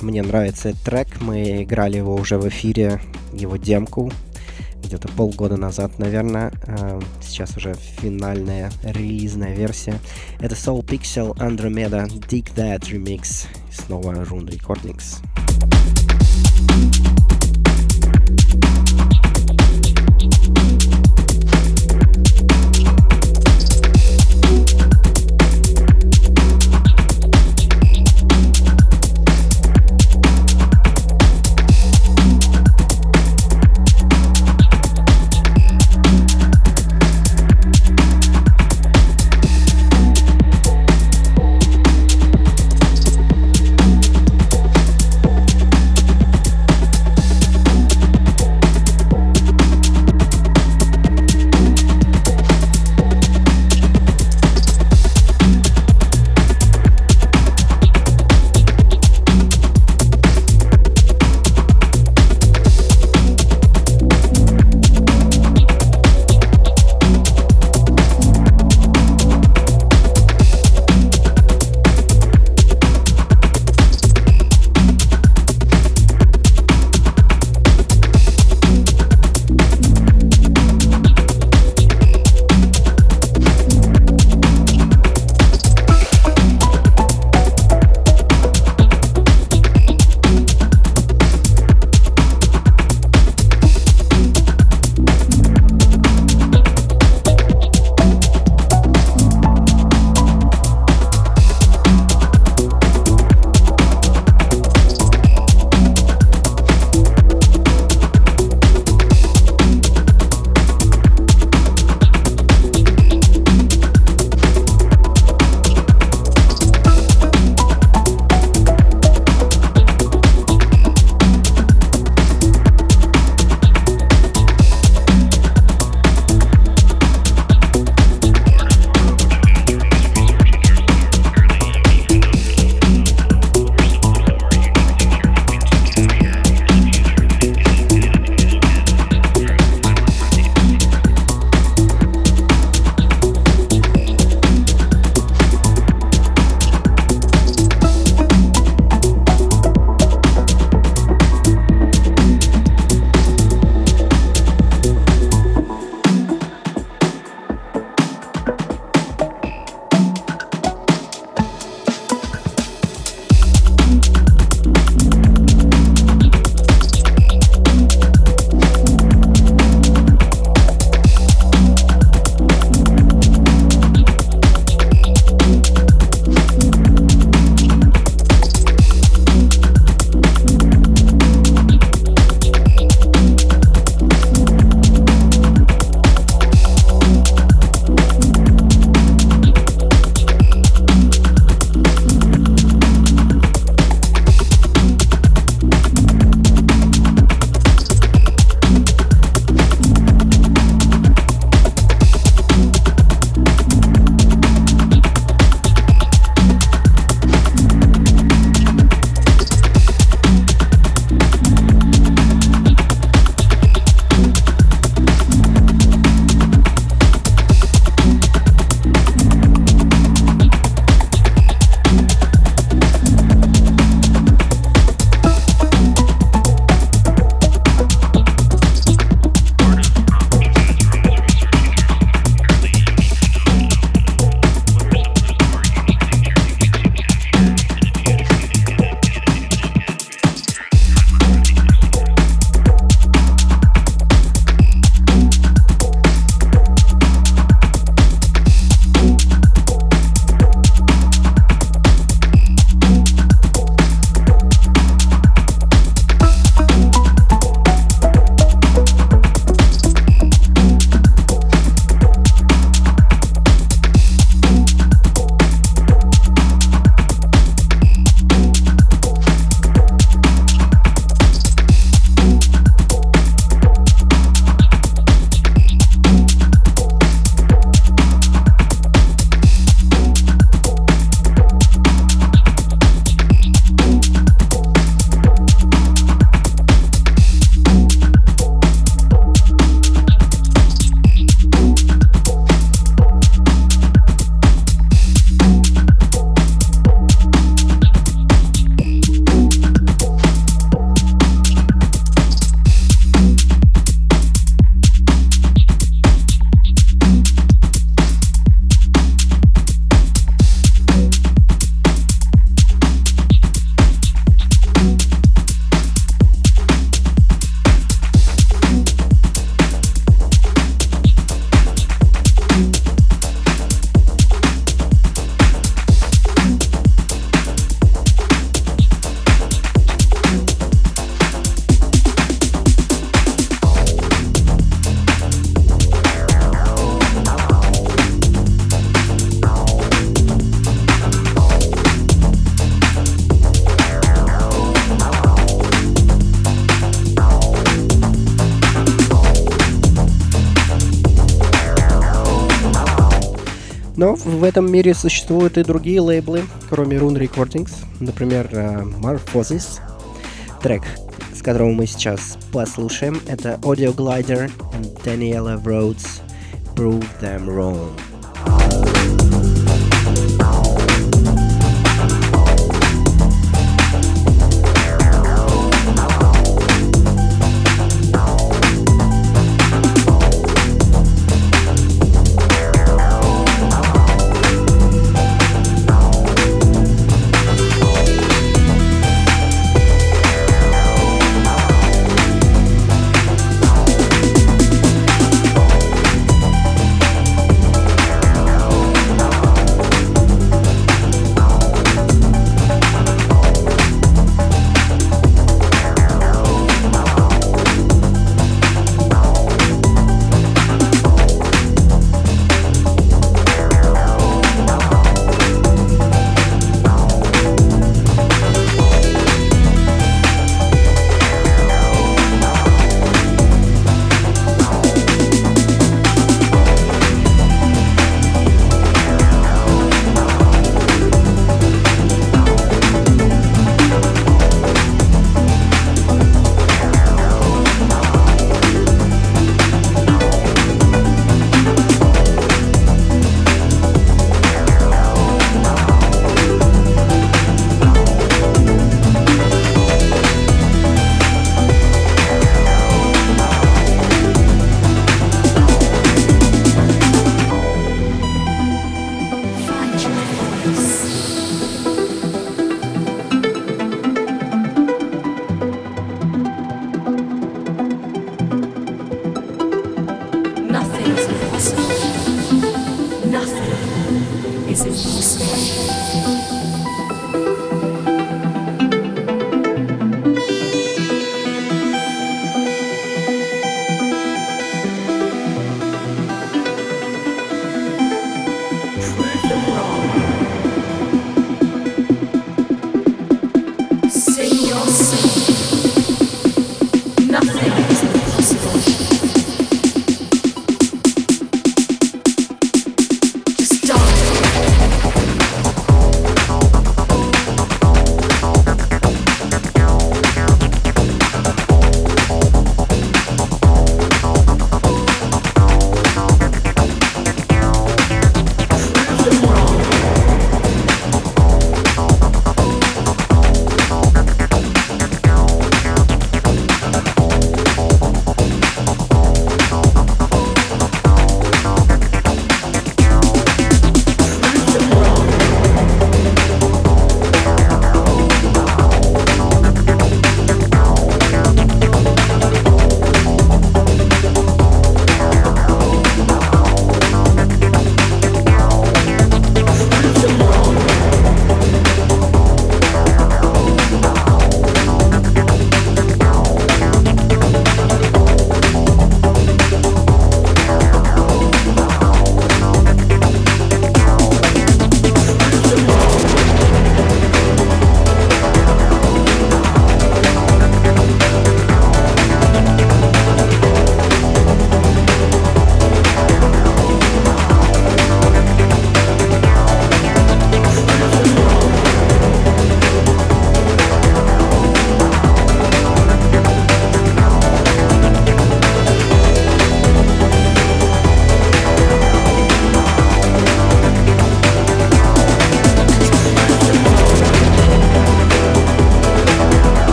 Мне нравится этот трек. Мы играли его уже в эфире, его демку, где-то полгода назад, наверное. Э, сейчас уже финальная релизная версия. Это Soul Pixel Andromeda Dig That Remix. Снова Rune Recordings. В этом мире существуют и другие лейблы, кроме Rune Recordings. Например, э, Morphosis. Трек, с которого мы сейчас послушаем, это Audio Glider and Daniela Rhodes Prove Them Wrong.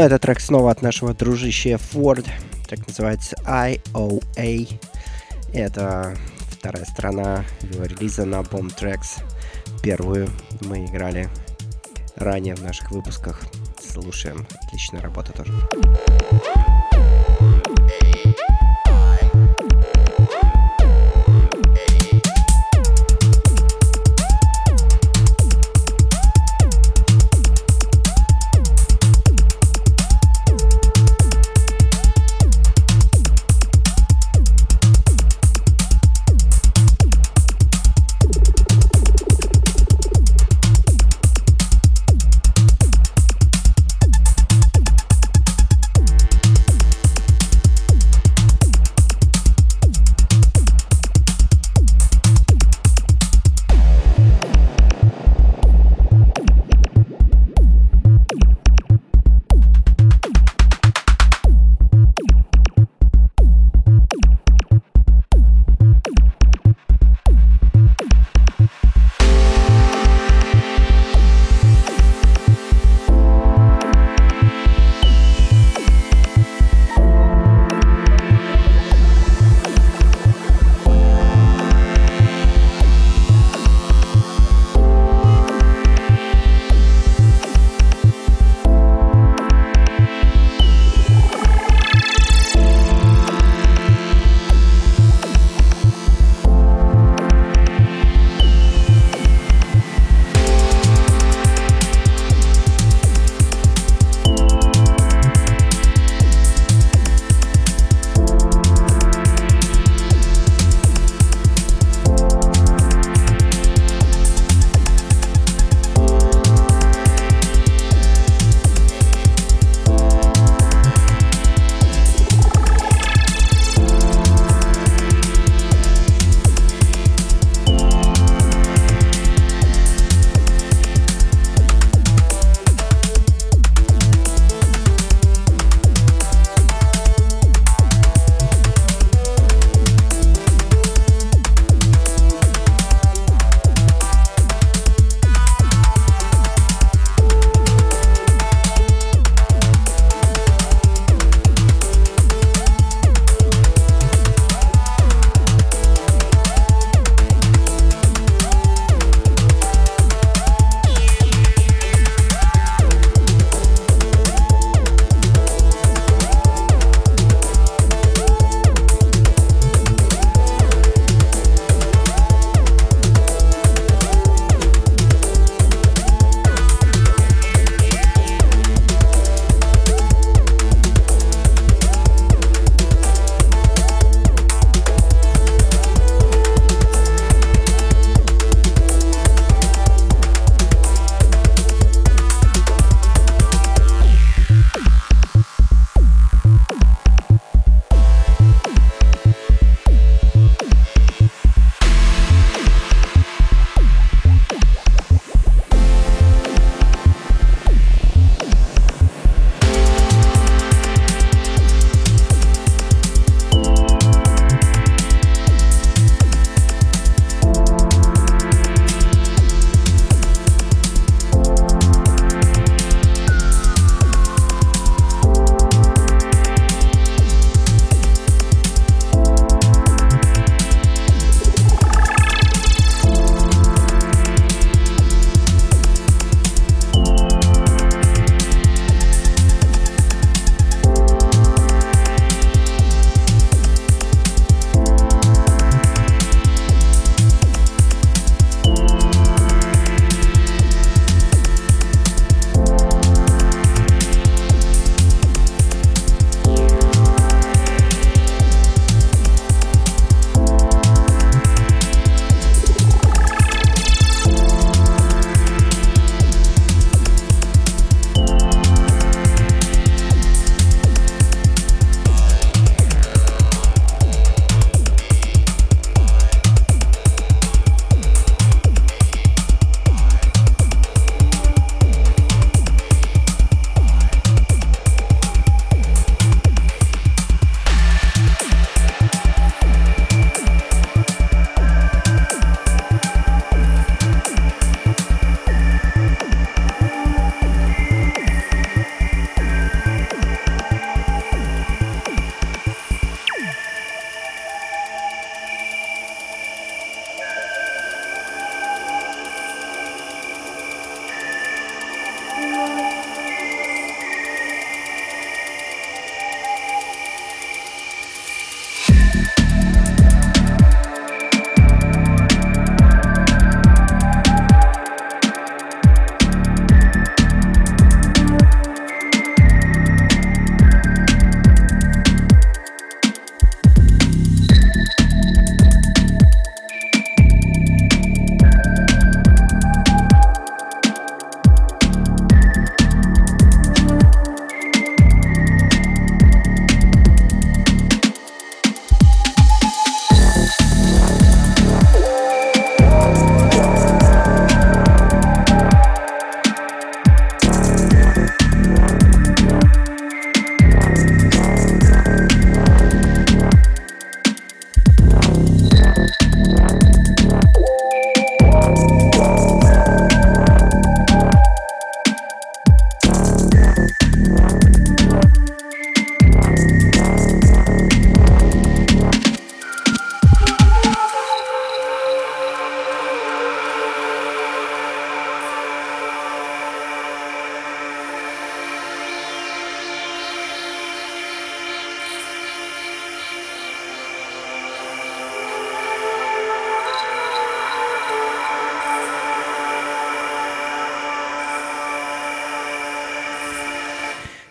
Но этот трек снова от нашего дружища Ford. Так называется IOA. Это вторая сторона его релиза на Bomb Tracks. Первую мы играли ранее в наших выпусках. Слушаем. Отличная работа тоже.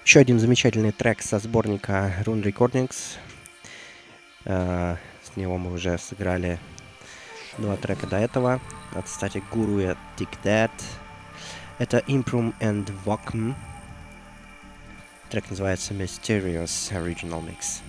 Еще один замечательный трек со сборника Rune Recordings. Э, С него мы уже сыграли два трека до этого. От, кстати, Guru и Tick That. Это Imprum and Vokm. Трек называется Mysterious Original Mix.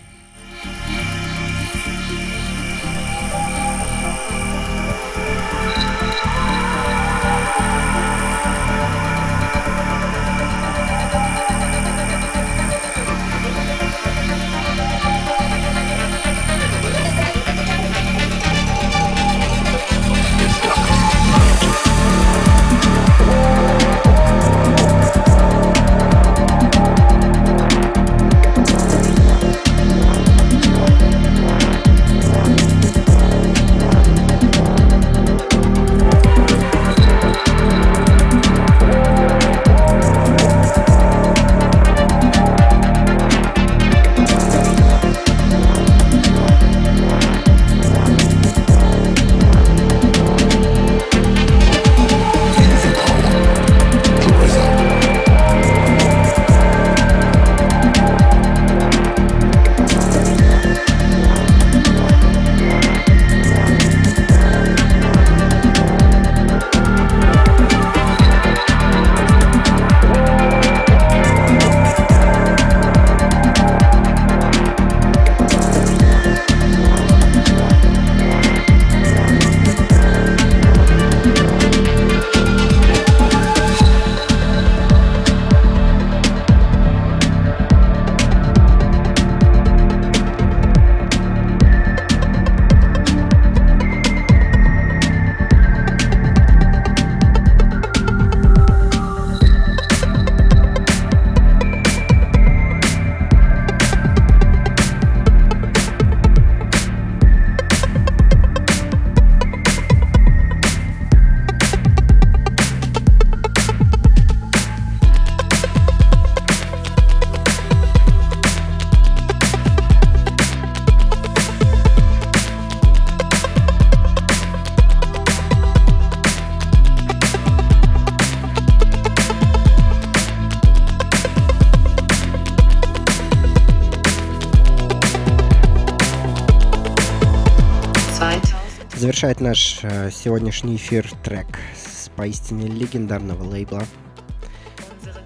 Завершает наш э, сегодняшний эфир трек с поистине легендарного лейбла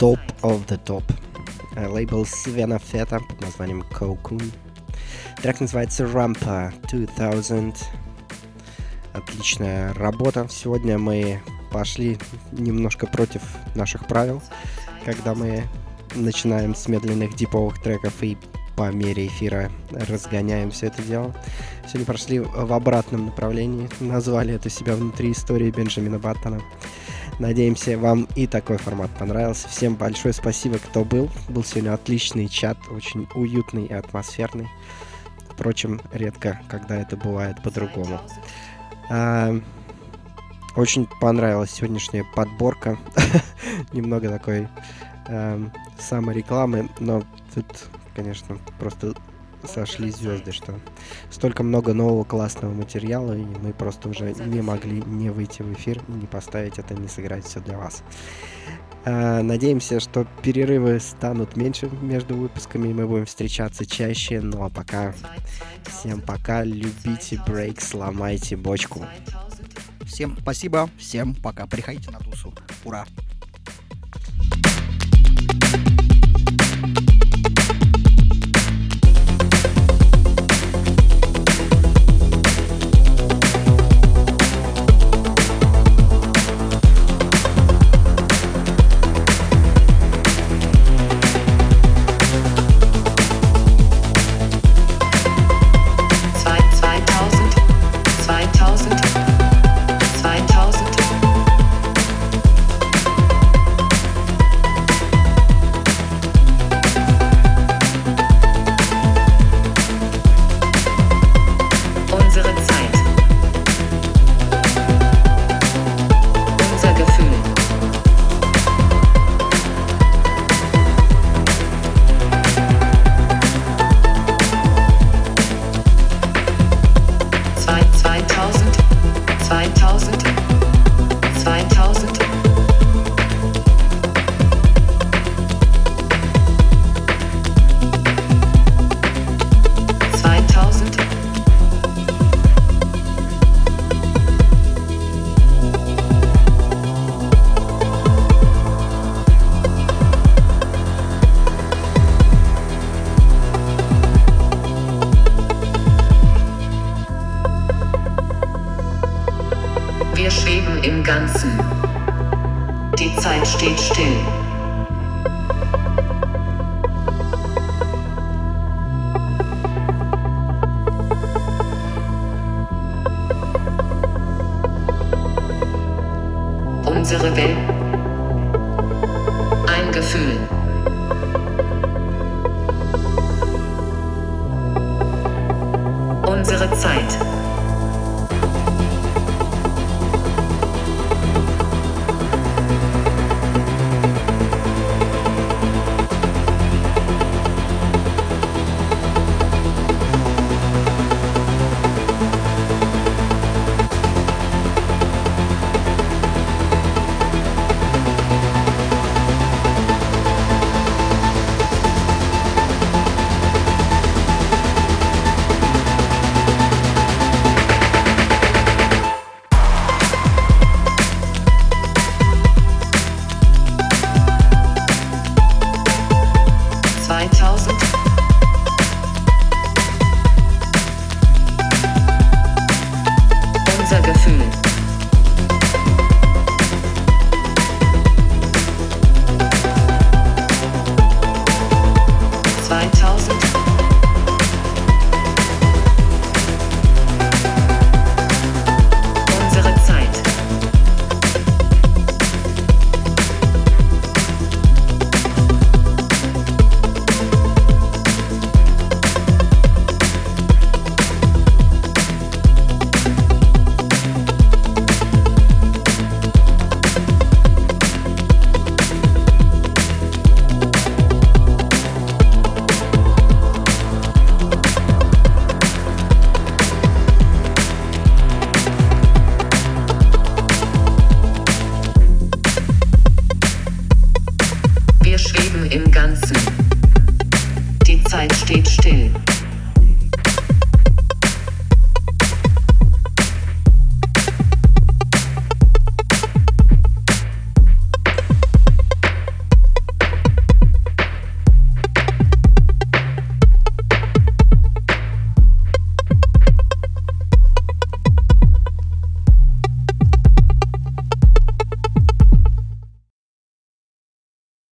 Top of the Top. Э, Лейбл Свена Фета под названием Cocoon. Трек называется Rampa 2000. Отличная работа. Сегодня мы пошли немножко против наших правил, когда мы начинаем с медленных диповых треков и по мере эфира разгоняем все это дело. Сегодня прошли в обратном направлении, назвали это себя внутри истории Бенджамина Баттона. Надеемся, вам и такой формат понравился. Всем большое спасибо, кто был. Был сегодня отличный чат, очень уютный и атмосферный. Впрочем, редко, когда это бывает по-другому. А, очень понравилась сегодняшняя подборка. Немного такой эм, саморекламы, но тут, конечно, просто сошли звезды, что столько много нового классного материала, и мы просто уже не могли не выйти в эфир, не поставить это, не сыграть все для вас. А, Надеемся, что перерывы станут меньше между выпусками, и мы будем встречаться чаще. Ну а пока, всем пока, любите брейк, сломайте бочку. Всем спасибо, всем пока. Приходите на тусу. Ура!